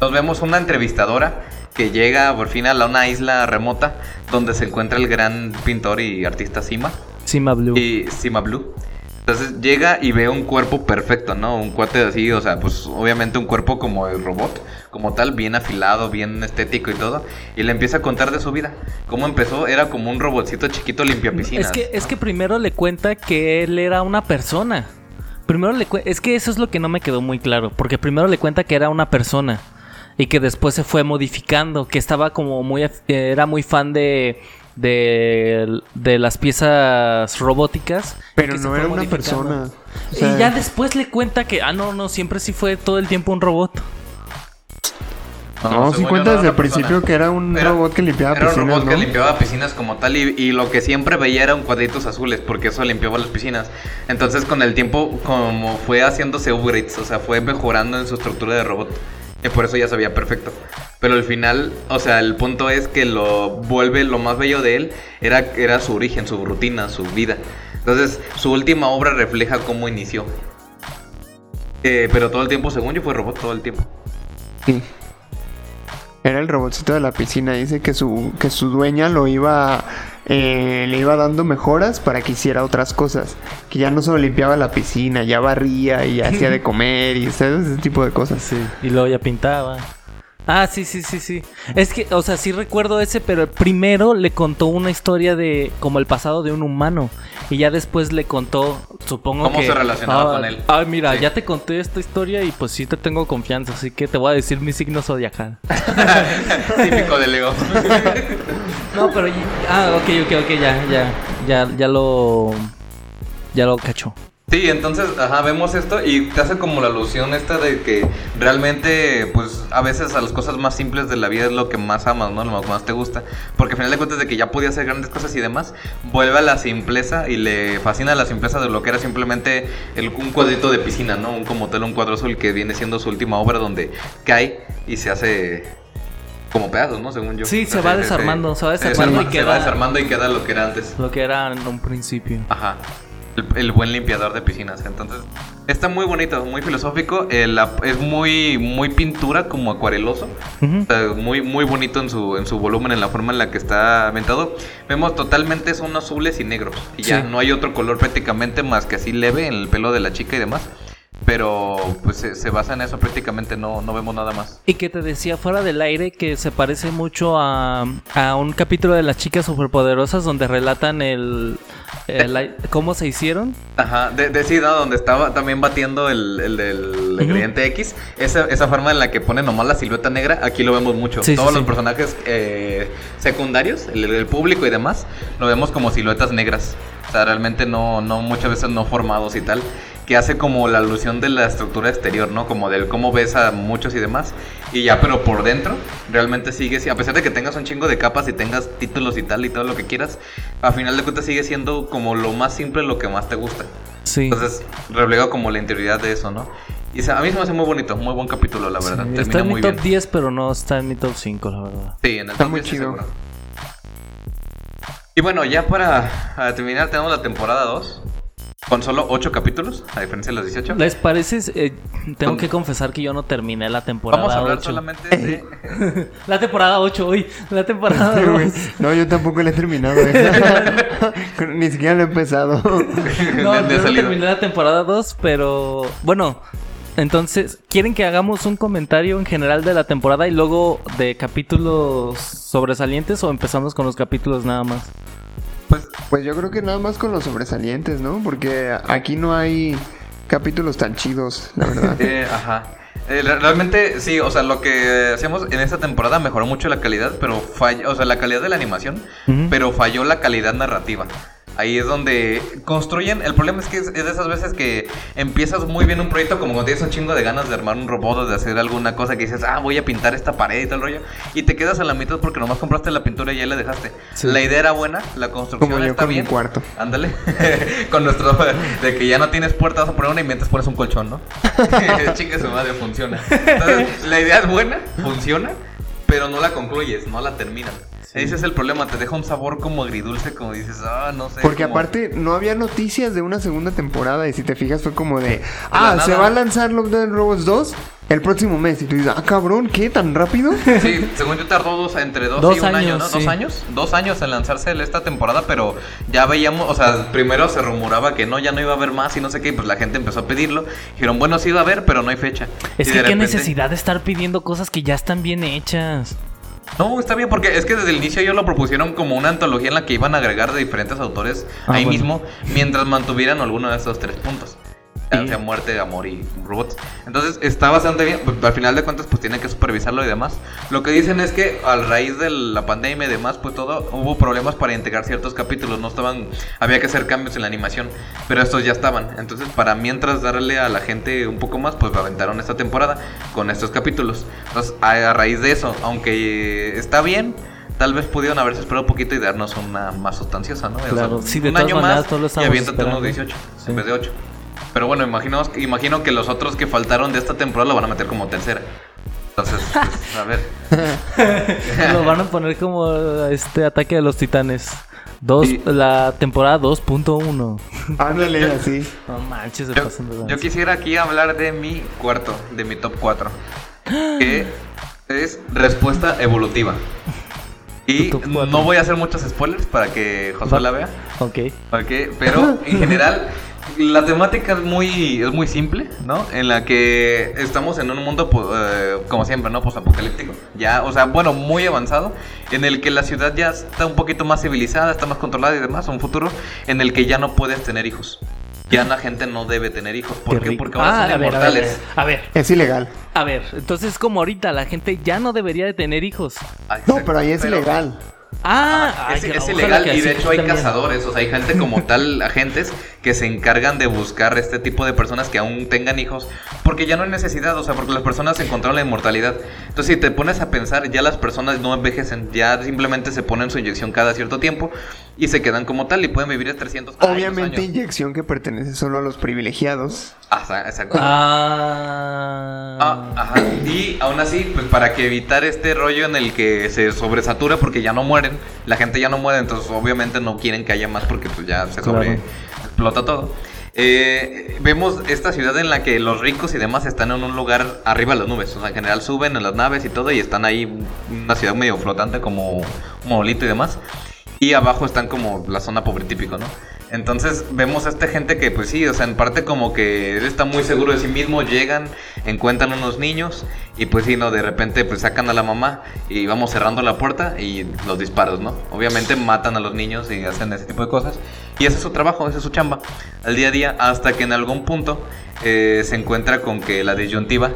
Nos vemos una entrevistadora que llega por fin a la- una isla remota donde se encuentra el gran pintor y artista Sima Sima Blue. y Sima Blue. Entonces llega y ve un cuerpo perfecto, ¿no? Un cuate así, o sea, pues obviamente un cuerpo como el robot, como tal, bien afilado, bien estético y todo. Y le empieza a contar de su vida. Cómo empezó, era como un robotcito chiquito limpia piscinas. Es que, es que primero le cuenta que él era una persona. Primero le es que eso es lo que no me quedó muy claro, porque primero le cuenta que era una persona y que después se fue modificando, que estaba como muy af- era muy fan de de, de las piezas robóticas, Pero no era una persona. O sea, y ya después le cuenta que ah no, no, siempre sí fue todo el tiempo un robot. No, si según yo, cuenta no desde era el principio que era un Era- robot que limpiaba Era un piscinas, robot ¿no? que limpiaba piscinas como tal y, y lo que siempre veía eran cuadritos azules porque eso limpiaba las piscinas. Entonces con el tiempo como fue haciéndose upgrades, o sea, fue mejorando en su estructura de robot. Y por eso ya se veía perfecto. Pero al final, o sea, el punto es que lo vuelve lo más bello de él era, era su origen, su rutina, su vida. Entonces su última obra refleja cómo inició. Eh, pero todo el tiempo, según yo, fue robot todo el tiempo. Sí. Era el robotcito de la piscina. Dice que su, que su dueña lo iba. eh, le iba dando mejoras para que hiciera otras cosas. Que ya no solo limpiaba la piscina, ya barría y hacía de comer y ¿sabes? ese tipo de cosas. Y luego ya pintaba. Ah, sí, sí, sí, sí. Es que, o sea, sí recuerdo ese, pero primero le contó una historia de como el pasado de un humano y ya después le contó, supongo ¿Cómo que se relacionaba ah, con él? Ah, mira, Sí. ya te conté esta historia y pues sí te tengo confianza, así que te voy a decir mi signo zodiacal. Típico de Lego. No, pero ah, ok, ok, ok, ya, ya, ya, ya lo, ya lo cacho. Sí, entonces, ajá, vemos esto y te hace como la alusión esta de que realmente, pues, a veces a las cosas más simples de la vida es lo que más amas, ¿no? Lo que más te gusta. Porque al final de cuentas de que ya podía hacer grandes cosas y demás, vuelve a la simpleza y le fascina la simpleza de lo que era simplemente el- un cuadrito de piscina, ¿no? Un como tal, un cuadro azul que viene siendo su última obra donde cae y se hace como pedazos, ¿no? Según yo. Sí, se va desarmando, se va desarmando y Se queda- va desarmando y queda lo que era antes. Lo que era en un principio. Ajá. El, el buen limpiador de piscinas. Entonces, está muy bonito, muy filosófico. el ap- es muy, muy pintura, como acuareloso. Ujú. O sea, muy, muy bonito en su, en su volumen, en la forma en la que está ambientado. Vemos totalmente son azules y negros. Y ya Sí. no hay otro color prácticamente más que así leve en el pelo de la chica y demás. Pero pues se, se basa en eso prácticamente, no, no vemos nada más. Y que te decía fuera del aire que se parece mucho a, a un capítulo de las chicas superpoderosas donde relatan el, el- cómo se hicieron. Ajá, de, de sí, ¿no? Donde estaba también batiendo el, el del ingrediente X. Esa, esa forma en la que pone nomás la silueta negra, aquí lo vemos mucho. Sí, Todos sí. los personajes eh, secundarios, el, el público y demás, lo vemos como siluetas negras. O sea, realmente no, no, muchas veces no formados y tal. Que hace como la alusión de la estructura exterior, ¿no? Como del cómo ves a muchos y demás. Y ya, pero por dentro, realmente sigue, si- a pesar de que tengas un chingo de capas y tengas títulos y tal y todo lo que quieras, a final de cuentas sigue siendo como lo más simple, lo que más te gusta. Sí. Entonces, refleja como la interioridad de eso, ¿no? Y a mí se me hace muy bonito, muy buen capítulo, la verdad. Sí, Termina está en mi muy top bien. 10, pero no está en mi top 5, la verdad. Sí, en el Está top muy 10 chido. seguro. Y bueno, ya para terminar, tenemos la temporada 2. Con solo 8 capítulos, a diferencia de los 18. ¿Les parece? eh, tengo que confesar que yo no terminé la temporada Vamos a hablar 8. solamente de. La temporada 8, uy, la temporada Sí, güey. 2. No, yo tampoco lo he terminado. eh. Ni siquiera lo he empezado. No, de- de yo no terminé la temporada 2, pero bueno, entonces, ¿quieren que hagamos un comentario en general de la temporada y luego de capítulos sobresalientes o empezamos con los capítulos nada más? Pues, Pues yo creo que nada más con los sobresalientes, ¿no? Porque aquí no hay capítulos tan chidos, la verdad. eh, ajá. Eh, re- realmente, sí, o sea, lo que hacemos en esta temporada mejoró mucho la calidad, pero falló, o sea, la calidad de la animación, pero falló la calidad narrativa. Ahí es donde construyen. El problema es que es, es de esas veces que empiezas muy bien un proyecto, como cuando tienes un chingo de ganas de armar un robot o de hacer alguna cosa que dices, ah, voy a pintar esta pared y tal rollo. Y te quedas a la mitad porque nomás compraste la pintura y ya la dejaste. Sí. La idea era buena, la construcción Como yo está con mi bien. cuarto. Ándale. con nuestro. De que ya no tienes puerta, vas a poner una y mientras pones un colchón, ¿no? Chingue su madre, funciona. Entonces, la idea es buena, funciona, pero no la concluyes, no la terminan. Ese es el problema, te deja un sabor como agridulce, como dices, ah, no sé. Porque como- aparte no había noticias de una segunda temporada y si te fijas fue como de, la ah, se va a lanzar Love Death Robots 2 el próximo mes y tú dices, ah, cabrón, ¿qué? ¿Tan rápido? Sí, según yo tardó dos, entre dos, Dos y un año, ¿no? sí. Dos años. Dos años en lanzarse esta temporada, pero ya veíamos, o sea, primero se rumoraba que no, ya no iba a haber más y no sé qué, y pues la gente empezó a pedirlo. Dijeron, bueno, sí iba a haber, pero no hay fecha. Es Y que qué repente- necesidad de estar pidiendo cosas que ya están bien hechas. No, está bien, porque es que desde el inicio ellos lo propusieron como una antología en la que iban a agregar de diferentes autores Ah, ahí bueno. mismo, mientras mantuvieran alguno de esos tres puntos. Sí. sea muerte, amor y robots. Entonces está bastante bien. al final de cuentas, pues tienen que supervisarlo y demás. Lo que dicen es que a raíz de la pandemia y demás, pues todo, hubo problemas para integrar ciertos capítulos. No estaban, había que hacer cambios en la animación, pero estos ya estaban. Entonces, para mientras darle a la gente un poco más, pues aventaron esta temporada con estos capítulos. Entonces, a, raíz de eso, aunque está bien. Tal vez pudieron haberse esperado un poquito y darnos una más sustanciosa, ¿no? O sea, Claro, sí, de un todas año maneras, más todos lo y aviéntate unos esperando. 18 Sí. en vez de 8. Pero bueno, imagino, imagino que los otros que faltaron de esta temporada lo van a meter como tercera. Entonces, pues, a ver. Lo van a poner como este ataque de los titanes. Dos, Sí. La temporada 2.1. Ándale, así. No manches, se Yo, pasan de yo quisiera aquí hablar de mi cuarto, de mi top 4. Que es respuesta evolutiva. Y no voy a hacer muchos spoilers para que Josué la vea. Ok. Ok, pero en general La temática es muy, es muy simple, ¿no? En la que estamos en un mundo, po- eh, como siempre, ¿no? Postapocalíptico. Ya, o sea, bueno, muy avanzado. En el que la ciudad ya está un poquito más civilizada, está más controlada y demás. Un futuro en el que ya no puedes tener hijos. Ya la gente no debe tener hijos. ¿Por Qué. Porque ahora Ah, son a ver, a ver, inmortales. a ver, Es ilegal. a ver. Entonces, como ahorita la gente ya no debería de tener hijos. Ah, No, pero ahí es Pero- ilegal. Ah, es, ay, es ilegal y de hecho hay también. cazadores, o sea, hay gente como tal, agentes que se encargan de buscar este tipo de personas que aún tengan hijos, porque ya no hay necesidad, o sea, porque las personas encontraron la inmortalidad. Entonces, si te pones a pensar, ya las personas no envejecen, ya simplemente se ponen su inyección cada cierto tiempo y se quedan como tal y pueden vivir a 300 años, Obviamente, años. inyección que pertenece solo a los privilegiados. Ajá, exacto. Ah. Ah, ajá. Y aún así, pues para que evitar este rollo en el que se sobresatura porque ya no mueren, la gente ya no muere, entonces obviamente no quieren que haya más porque pues ya se Claro. Explota todo. Eh, vemos esta ciudad en la que los ricos y demás están en un lugar arriba de las nubes. O sea, en general suben en las naves y todo y están ahí una ciudad medio flotante como un monolito y demás. Y abajo están como la zona pobre típico, ¿no? Entonces vemos a esta gente que pues sí, o sea, en parte como que él está muy seguro de sí mismo, llegan, encuentran unos niños y pues sí, no, de repente pues sacan a la mamá y vamos cerrando la puerta y los disparos, ¿no? Obviamente matan a los niños y hacen ese tipo de cosas. Y ese es su trabajo, ese es su chamba, al día a día, hasta que en algún punto eh, se encuentra con que la disyuntiva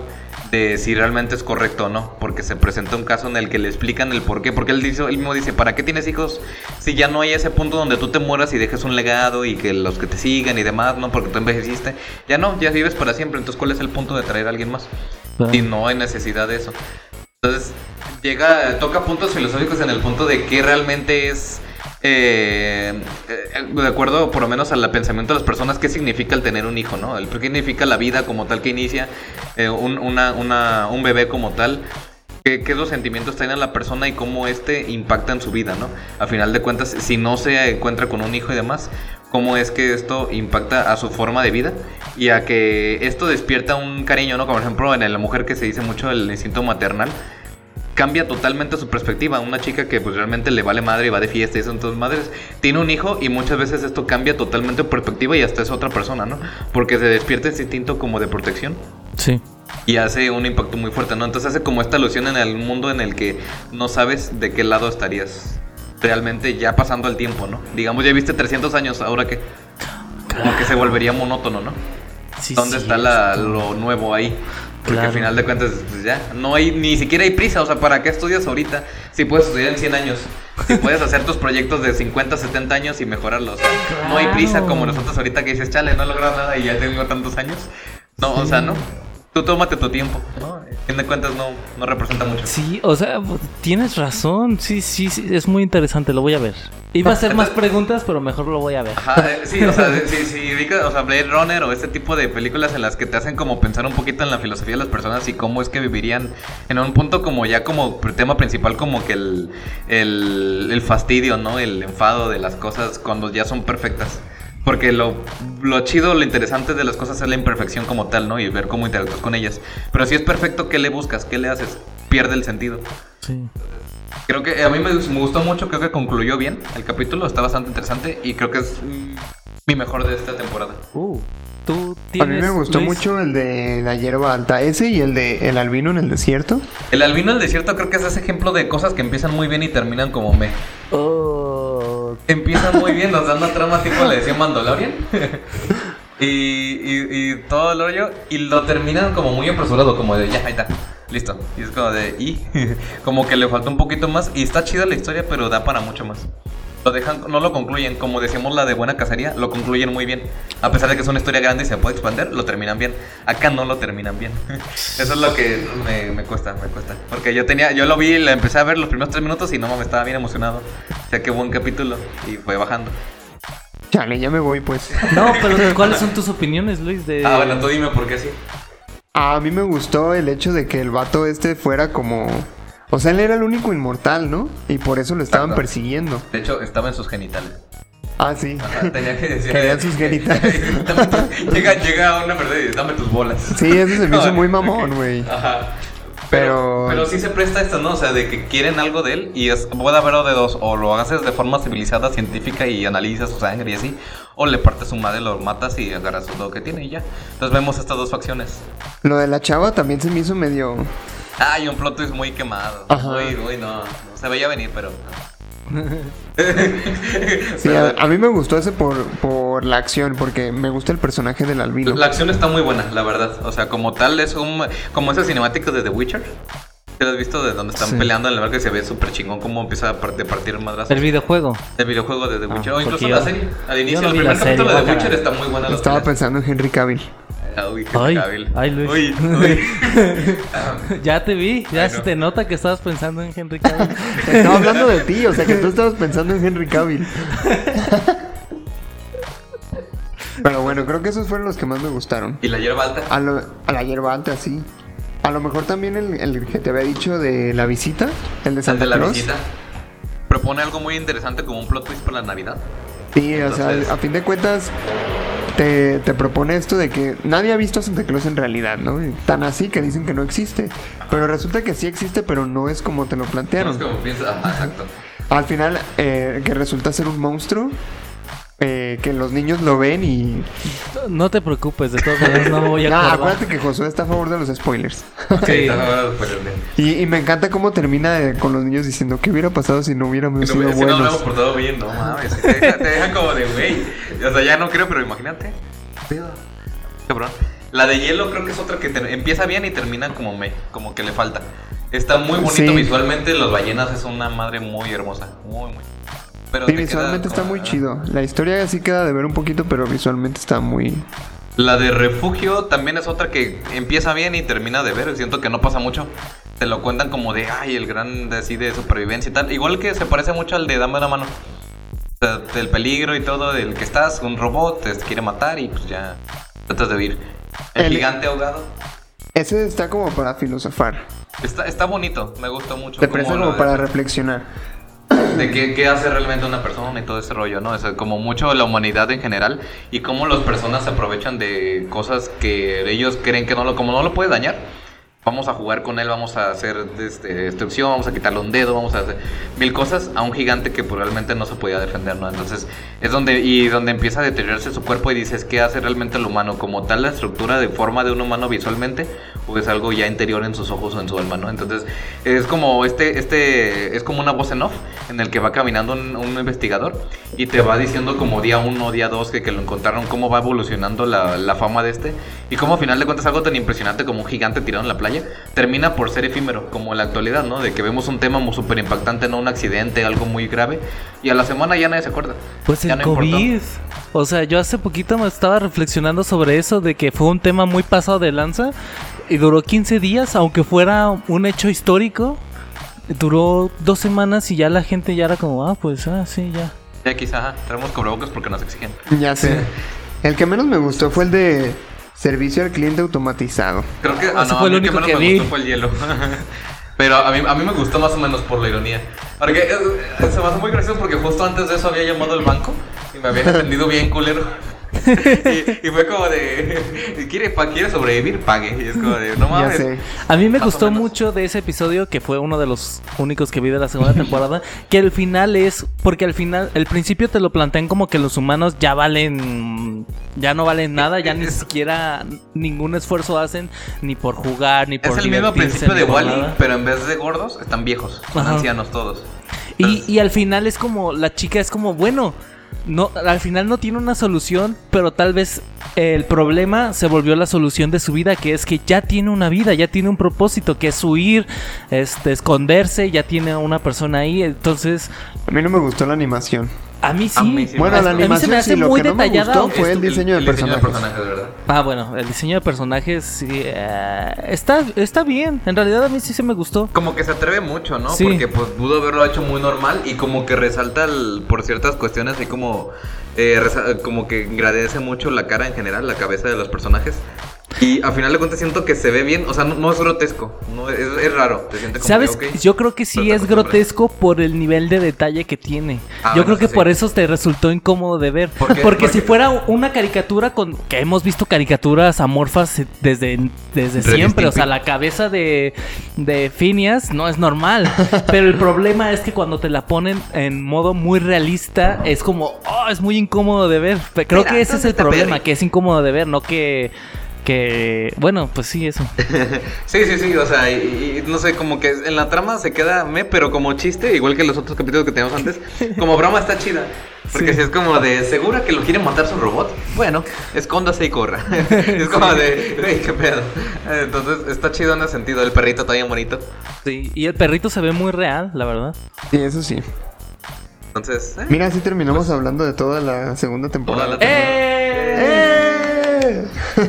de si realmente es correcto o no, porque se presenta un caso en el que le explican el por qué, porque él, dice, él mismo dice, ¿para qué tienes hijos si ya no hay ese punto donde tú te mueras y dejes un legado y que los que te sigan y demás, ¿no? Porque tú envejeciste, ya no, ya vives para siempre, entonces ¿cuál es el punto de traer a alguien más? Y no hay necesidad de eso. Entonces, llega, toca puntos filosóficos en el punto de qué realmente es, eh, eh, de acuerdo por lo menos al pensamiento de las personas, qué significa el tener un hijo, ¿no? El, ¿Qué significa la vida como tal que inicia, eh, un, bebé como tal? ¿Qué, qué los sentimientos traen la persona y cómo este impacta en su vida, ¿no? A final de cuentas, si no se encuentra con un hijo y demás, cómo es que esto impacta a su forma de vida y a que esto despierta un cariño, ¿no? Como por ejemplo en la mujer que se dice mucho el instinto maternal, cambia totalmente su perspectiva. Una chica que pues realmente le vale madre y va de fiesta y son todas madres, tiene un hijo y muchas veces esto cambia totalmente su perspectiva y hasta es otra persona, ¿no? Porque se despierta ese instinto como de protección Sí. y hace un impacto muy fuerte, ¿no? Entonces hace como esta alusión en el mundo en el que no sabes de qué lado estarías realmente ya pasando el tiempo, ¿no? Digamos, ya viste 300 años, ahora que como que se volvería monótono, ¿no? Sí, ¿Dónde sí, está la- lo nuevo ahí? Porque Claro. al final de cuentas, pues ya, no hay, ni siquiera hay prisa, o sea, ¿para qué estudias ahorita? Si puedes estudiar en 100 años, si puedes hacer tus proyectos de 50, 70 años y mejorarlos, o sea, no hay prisa como nosotros ahorita que dices, chale, no he logrado nada y ya tengo tantos años. No, o sea, no. Tú tómate tu tiempo, ¿no? A fin de cuentas no, no representa mucho. Sí, o sea, tienes razón. Sí, sí, sí, es muy interesante. Lo voy a ver. Iba a hacer más preguntas, pero mejor lo voy a ver. Ajá, eh, sí, o sea, si ubicas, o sea, Blade Runner o este tipo de películas en las que te hacen como pensar un poquito en la filosofía de las personas y cómo es que vivirían en un punto como ya como tema principal como que el, el, el fastidio, ¿no? El enfado de las cosas cuando ya son perfectas. Porque lo, lo chido, lo interesante de las cosas es la imperfección como tal, ¿no? Y ver cómo interactúas con ellas. Pero si es perfecto, ¿qué le buscas? ¿Qué le haces? Pierde el sentido. Sí. Creo que a mí me, me gustó mucho, creo que concluyó bien el capítulo, está bastante interesante y creo que es mi mejor de esta temporada. Uh, tú A mí me gustó Luis? mucho el de la hierba alta, ese y el de el albino en el desierto. El albino del desierto creo que es ese ejemplo de cosas que empiezan muy bien y terminan como me. Oh, Empiezan muy bien, nos dan una trama tipo le decía Mandalorian. y todo el rollo. Y lo terminan como muy apresurado, como de ya, ahí está. Listo. Y es como de y. como que le falta un poquito más. Y está chida la historia, pero da para mucho más. Lo dejan, no lo concluyen, como decíamos la de buena cacería, lo concluyen muy bien. A pesar de que es una historia grande y se puede expandir, lo terminan bien. Acá no lo terminan bien. Eso es lo que me, me cuesta, me cuesta. Porque yo tenía, yo lo vi, lo empecé a ver los primeros tres minutos y no mames, estaba bien emocionado. O sea, qué buen capítulo. Y fue bajando. Chale, ya me voy pues. No, pero ¿cuáles son tus opiniones, Luis? De... Ah, bueno, tú dime por qué sí. A mí me gustó el hecho de que el vato este fuera como... O sea, él era el único inmortal, ¿no? Y por eso lo estaban Exacto. persiguiendo. De hecho, estaba en sus genitales. Ah, sí. Ajá, tenía que decir. Querían sus genitales. llega, llega una verdad y dice, dame tus bolas. Sí, eso se me hizo muy mamón, güey. Ajá. Pero, Pero sí se presta esto, ¿no? O sea, de que quieren algo de él y es, puede haber de dos. O lo haces de forma civilizada, científica y analizas su sangre y así. O le partes su madre, lo matas y agarras todo lo que tiene y ya. Entonces vemos estas dos facciones. lo de la chava también se me hizo medio... Ay, un plot twist muy quemado. Ajá. Uy, uy, no. no Se veía venir, pero... Sí, a, a mí me gustó ese por, por la acción, porque me gusta el personaje del albino. La acción está muy buena, la verdad. O sea, como tal, es un. Como ese cinemático de The Witcher. ¿Te lo has visto? De donde están Sí. peleando en el barco y se ve súper chingón cómo empieza a par- de partir madrazos. El videojuego. El videojuego de The Witcher. o incluso la serie. Al inicio, no el primer capítulo de The. Witcher está muy buena. Estaba pensando en Henry Cavill. Ah, uy, Ay, ay, Luis. Uy, uy. ya te vi, ya Ay, se no. te nota que estabas pensando en Henry Cavill. Estaba hablando de ti, o sea que tú estabas pensando en Henry Cavill. Pero bueno, creo que esos fueron los que más me gustaron. y la hierba alta. A, lo- a la hierba alta, sí. A lo mejor también el, el que te había dicho de la visita, el de El Santa de la Claus. visita. Propone algo muy interesante como un plot twist para la Navidad. Sí, o sea, a fin de cuentas te, te propone esto de que nadie ha visto a Santa Claus en realidad, ¿no? Tan así que dicen que no existe. Pero resulta que sí existe, pero no es como te lo No plantearon. es como piensas. Exacto. Al final, eh, que resulta ser un monstruo, eh, que los niños lo ven y... No te preocupes, de todas maneras no voy a No, acordar. acuérdate que Josué está a favor de los spoilers. Sí, y, y me encanta cómo termina eh, con los niños diciendo, ¿qué hubiera pasado si no hubiéramos Si sido no, si no buenos? hablamos por todo bien, no mames. Te deja, te deja como de, güey. O sea, ya no creo, pero imagínate. Pedo. Cabrón. La de hielo creo que es otra que empieza bien y termina como me, como que le falta. Está muy bonito Sí. visualmente, los ballenas es una madre muy hermosa, muy muy. Pero Sí, visualmente está como- muy chido. La historia sí queda de ver un poquito, pero visualmente está muy... La de refugio también es otra que empieza bien y termina de ver. Siento que no pasa mucho. Te lo cuentan como de, ay, el gran de, así de supervivencia y tal. Igual que se parece mucho al de Dame una mano. O sea, del peligro y todo, del que estás, un robot te quiere matar y pues ya tratas de huir. El, El- gigante ahogado. Ese está como para filosofar. Está, está bonito, me gustó mucho. Te como lo como de- para reflexionar. de qué, qué hace realmente una persona y todo ese rollo, ¿no? O sea, como mucho la humanidad en general y cómo las personas se aprovechan de cosas que ellos creen que no lo, como no lo puede dañar. Vamos a jugar con él, vamos a hacer este, destrucción, vamos a quitarle un dedo, vamos a hacer mil cosas a un gigante que probablemente no se podía defender, ¿no? Entonces es donde y donde empieza a deteriorarse su cuerpo y dices qué hace realmente el humano, como tal la estructura de forma de un humano visualmente o es algo ya interior en sus ojos o en su alma, ¿no? Entonces es como este este es como una voz en off en el que va caminando un, un investigador y te va diciendo como día uno, día dos que, que lo encontraron, cómo va evolucionando la, la fama de este y cómo a final de cuentas algo tan impresionante como un gigante tirado en la playa termina por ser efímero, como en la actualidad, ¿no? De que vemos un tema muy súper impactante, no un accidente, algo muy grave y a la semana ya nadie se acuerda. Pues Ya el no importó. COVID. O sea, yo hace poquito me estaba reflexionando sobre eso, de que fue un tema muy pasado de lanza y duró 15 días, aunque fuera un hecho histórico. Duró dos semanas y ya la gente ya era como, ah, pues, ah, sí, ya. Ya quizá ajá, traemos cubrebocas porque nos exigen. Ya sé. El que menos me gustó fue el de servicio al cliente automatizado. Creo que ah, Ese no, fue el único que que menos me vi. gustó fue el hielo. Pero a mí, a mí me gustó más o menos por la ironía. Porque eh, eh, se me hace muy gracioso porque justo antes de eso había llamado al banco y me habían atendido bien culero. y, y fue como de, ¿quiere, pa- ¿quiere sobrevivir? Pague. Y es como de, no Ya mames. sé. A mí me Más gustó mucho de ese episodio, que fue uno de los únicos que vi de la segunda temporada, que el final es, porque al final, el principio te lo plantean como que los humanos ya valen, ya no valen nada, ya ni siquiera ningún esfuerzo hacen, ni por jugar, ni por Es el mismo principio de Wally, nada. pero en vez de gordos, están viejos. Son Ajá. ancianos todos. Y, y al final es como, la chica es como, bueno, no, al final no tiene una solución, pero tal vez el problema se volvió la solución de su vida, que es que ya tiene una vida, ya tiene un propósito, que es huir, este, esconderse, ya tiene a una persona ahí, entonces A mí no me gustó la animación. A mí sí. A mí sí. Bueno, la A mí se animación me hace sí, lo muy no detallada. gustó fue el diseño de el diseño de personajes. personajes, ¿verdad? Ah, bueno, el diseño de personajes sí, eh, está, está bien, en realidad a mí sí se me gustó. Como que se atreve mucho, ¿no? Sí. Porque pues pudo haberlo hecho muy normal y como que resalta el- por ciertas cuestiones así como eh, como que agradece mucho la cara en general, la cabeza de los personajes. Y al final de cuentas siento que se ve bien, o sea, no, no es grotesco, no, es, es raro, te como ¿Sabes? que. Yo creo que sí es grotesco por el nivel de detalle que tiene. Ah, Yo bueno, creo que sí, por eso te resultó incómodo de ver. Porque si fuera una caricatura con que hemos visto caricaturas amorfas desde, desde siempre, o sea, la cabeza de, de Phineas no es normal. Pero el problema es que cuando te la ponen en modo muy realista, es como, oh, es muy incómodo de ver. Creo Mira, que ese es ¿dónde el problema, que es incómodo de ver, no que... Que, bueno, pues sí, eso. Sí, sí, sí, o sea, y, y no sé, como que en la trama se queda me, pero como chiste, igual que los otros capítulos que teníamos antes, como broma está chida. Porque Sí. si es como de, ¿segura que lo quiere matar su robot? Bueno, escóndase y corra. es como de, "Güey, qué pedo. Entonces está chido en ese sentido, el perrito está bien bonito. Sí, y el perrito se ve muy real, la verdad. Sí, eso sí. Entonces, eh, Mira, así terminamos hablando de toda la segunda toda temporada. la ¡Eh!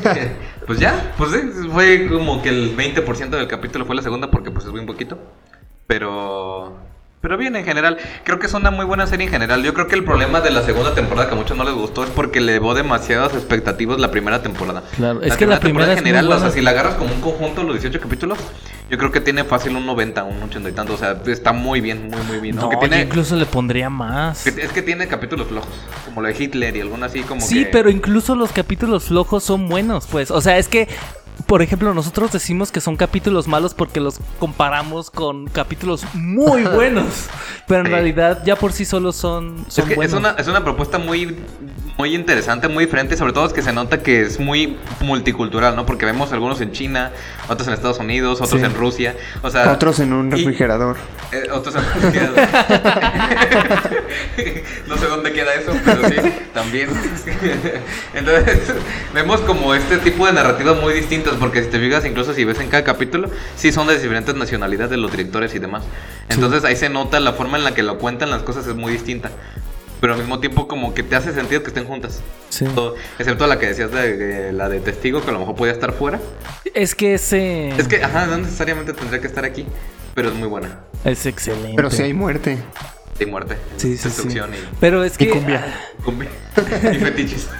¡Eh! Pues ya, pues fue como que el 20% del capítulo fue la segunda porque pues es muy poquito. Pero... Pero bien, en general, creo que es una muy buena serie en general. Yo creo que el problema de la segunda temporada que a muchos no les gustó es porque le elevó demasiadas expectativas la primera temporada. Claro, es que la primera temporada en general, o sea, si la agarras como un conjunto los 18 capítulos, yo creo que tiene fácil un 90, un 80 y tanto. O sea, está muy bien, muy, muy bien. No, Aunque yo tiene, incluso le pondría más. es que tiene capítulos flojos, como lo de Hitler y alguna así como Sí, que... pero incluso los capítulos flojos son buenos, pues. O sea, es que, por ejemplo, nosotros decimos que son capítulos malos porque los comparamos con capítulos muy buenos. Pero en Sí. realidad ya por sí solos son, Es una, es una propuesta muy, muy interesante, muy diferente, sobre todo es que se nota que es muy multicultural, ¿no? Porque vemos algunos en China, otros en Estados Unidos, otros Sí. en Rusia, o sea... Otros en un y- refrigerador. eh, otros en refrigerador. no sé dónde queda eso, pero sí, también. Entonces, vemos como este tipo de narrativas muy distintas, porque si te fijas, incluso si ves en cada capítulo, sí son de diferentes nacionalidades de los directores y demás. Entonces ahí se nota la forma en la que lo cuentan las cosas es muy distinta. Pero al mismo tiempo como que te hace sentido que estén juntas. Sí. Todo- excepto la que decías de, de la de testigo, que a lo mejor podía estar fuera. Es que ese Es que, ajá, no necesariamente tendría que estar aquí, pero es muy buena. es excelente. Pero si hay muerte. De muerte, Sí, sí, sí. destrucción y... Pero es Y que cumbia. Cumbia. y fetiches.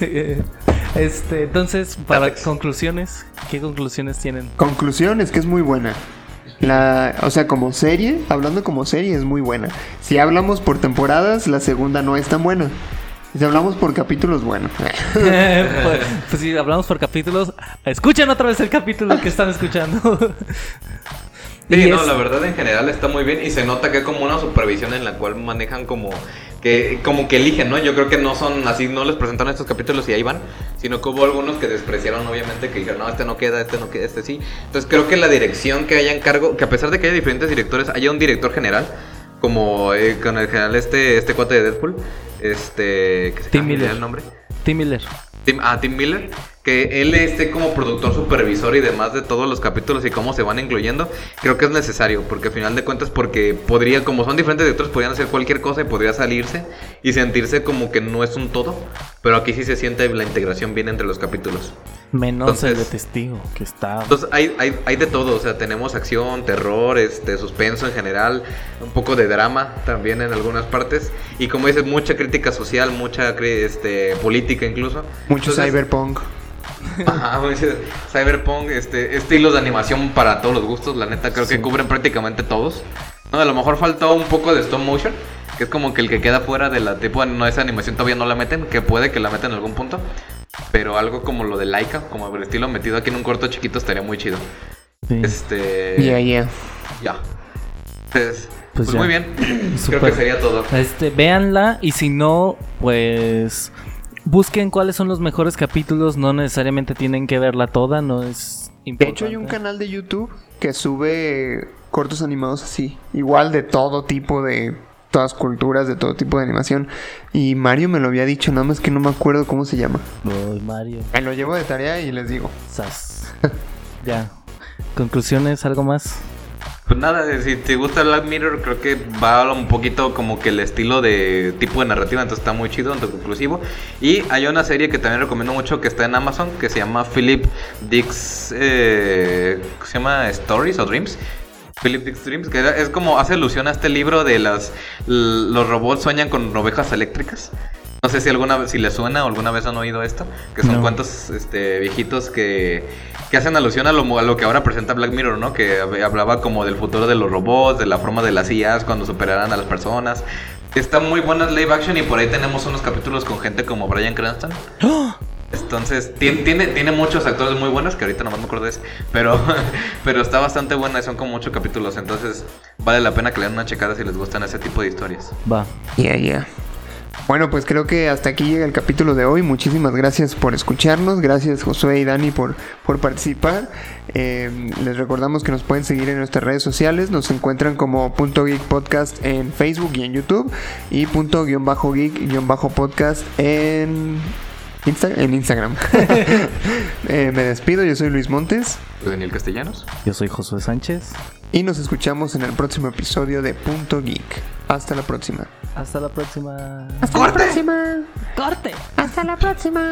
este, entonces, para conclusiones, ¿qué conclusiones tienen? Conclusión es que es muy buena. La, o sea, como serie, hablando como serie, es muy buena. Si hablamos por temporadas, la segunda no es tan buena. Si hablamos por capítulos, bueno. pues, pues si hablamos por capítulos, escuchen otra vez el capítulo que están escuchando. Sí, Y no, es- la verdad en general está muy bien y se nota que hay como una supervisión en la cual manejan como que como que eligen, ¿no? Yo creo que no son así, no les presentaron estos capítulos y ahí van, sino que hubo algunos que despreciaron obviamente que dijeron, no, este no queda, este no queda, este sí. Entonces creo que la dirección que haya en cargo, que a pesar de que haya diferentes directores, haya un director general, como eh, con el general este, este cuate de Deadpool, este... Que se Tim Miller. el nombre. Tim Miller. Tim, ah, Tim Miller, que él esté como productor supervisor y demás de todos los capítulos y cómo se van incluyendo, creo que es necesario, porque al final de cuentas, porque podría, como son diferentes directores, podrían hacer cualquier cosa y podría salirse y sentirse como que no es un todo, pero aquí sí se siente la integración bien entre los capítulos. Menos el de Entonces- testigo, que está... Entonces hay, hay, hay de todo, o sea, tenemos acción, terror, este, suspenso en general, un poco de drama también en algunas partes, y como dices, mucha crítica social, mucha este, política incluso. Mucho Entonces, cyberpunk. Ajá, Cyberpunk, este, estilos de animación para todos los gustos, la neta creo que cubren prácticamente todos. No, a lo mejor faltó un poco de stop motion, que es como que el que queda fuera de la tipo no esa animación todavía no la meten, que puede que la metan en algún punto, pero algo como lo de Laika, como el estilo metido aquí en un corto chiquito estaría muy chido. Sí. Este, Yeah, yeah. ya. Entonces, Pues pues, ya. muy bien. Creo que sería todo. Este, véanla y si no, pues busquen cuáles son los mejores capítulos, no necesariamente tienen que verla toda, no es De importante. hecho, hay un canal de YouTube que sube cortos animados así. Igual de todo tipo de. Todas culturas, de todo tipo de animación. Y Mario me lo había dicho, nada más que no me acuerdo cómo se llama. Uy, Mario, Me lo llevo de tarea y les digo. sas. ya. Conclusiones, algo más. Pues nada, si te gusta Black Mirror, creo que va un poquito como que el estilo de tipo de narrativa, entonces está muy chido, conclusivo. Y hay una serie que también recomiendo mucho que está en Amazon, que se llama Philip Dick's, eh, ¿se llama Stories o Dreams? Philip Dick's Dreams, que es como hace alusión a este libro de las los robots sueñan con ovejas eléctricas. No sé si alguna vez, si les suena o alguna vez han oído esto, que son No. cuentos este, viejitos que, que hacen alusión a lo, a lo que ahora presenta Black Mirror, ¿no? Que hab- hablaba como del futuro de los robots, de la forma de las IAs cuando superaran a las personas. Está muy buena live action y por ahí tenemos unos capítulos con gente como Brian Cranston. Entonces, tiene, tiene, tiene muchos actores muy buenos, que ahorita nomás me acuerdo de ese, pero, pero está bastante buena y son como ocho capítulos, entonces vale la pena que le den una checada si les gustan ese tipo de historias. Va. Ya, ya. Bueno, pues creo que hasta aquí llega el capítulo de hoy. Muchísimas gracias por escucharnos. Gracias Josué y Dani por, por participar. Eh, les recordamos que nos pueden seguir en nuestras redes sociales. Nos encuentran como punto geek podcast en Facebook y en YouTube. Y punto guion bajo geek guion bajo podcast en, Insta- en Instagram. Eh, me despido. Yo soy Luis Montes. Soy Daniel Castellanos. Yo soy Josué Sánchez. Y nos escuchamos en el próximo episodio de Punto Geek. Hasta la próxima. Hasta la próxima. Hasta la próxima. ¡Corte! Hasta la próxima.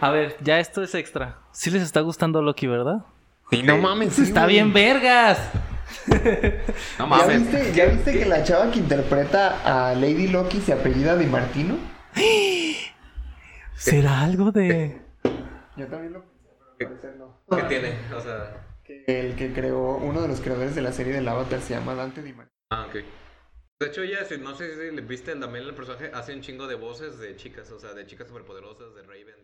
A ver, ya esto es extra. Sí les está gustando Loki, ¿verdad? Sí, no mames. sí, Está güey. bien vergas. No ¿Ya mames. viste, ¿Ya viste que la chava que interpreta a Lady Loki se apellida Di Martino? ¿Será algo de...? Yo también lo pensé, pero al parecer no. ¿Qué tiene? O sea... Que el que creó, uno de los creadores de la serie del Avatar se llama Dante Di. Ah, ok. De hecho, ya, si- no sé si le viste también el personaje, hace un chingo de voces de chicas, o sea, de chicas superpoderosas, de Raven.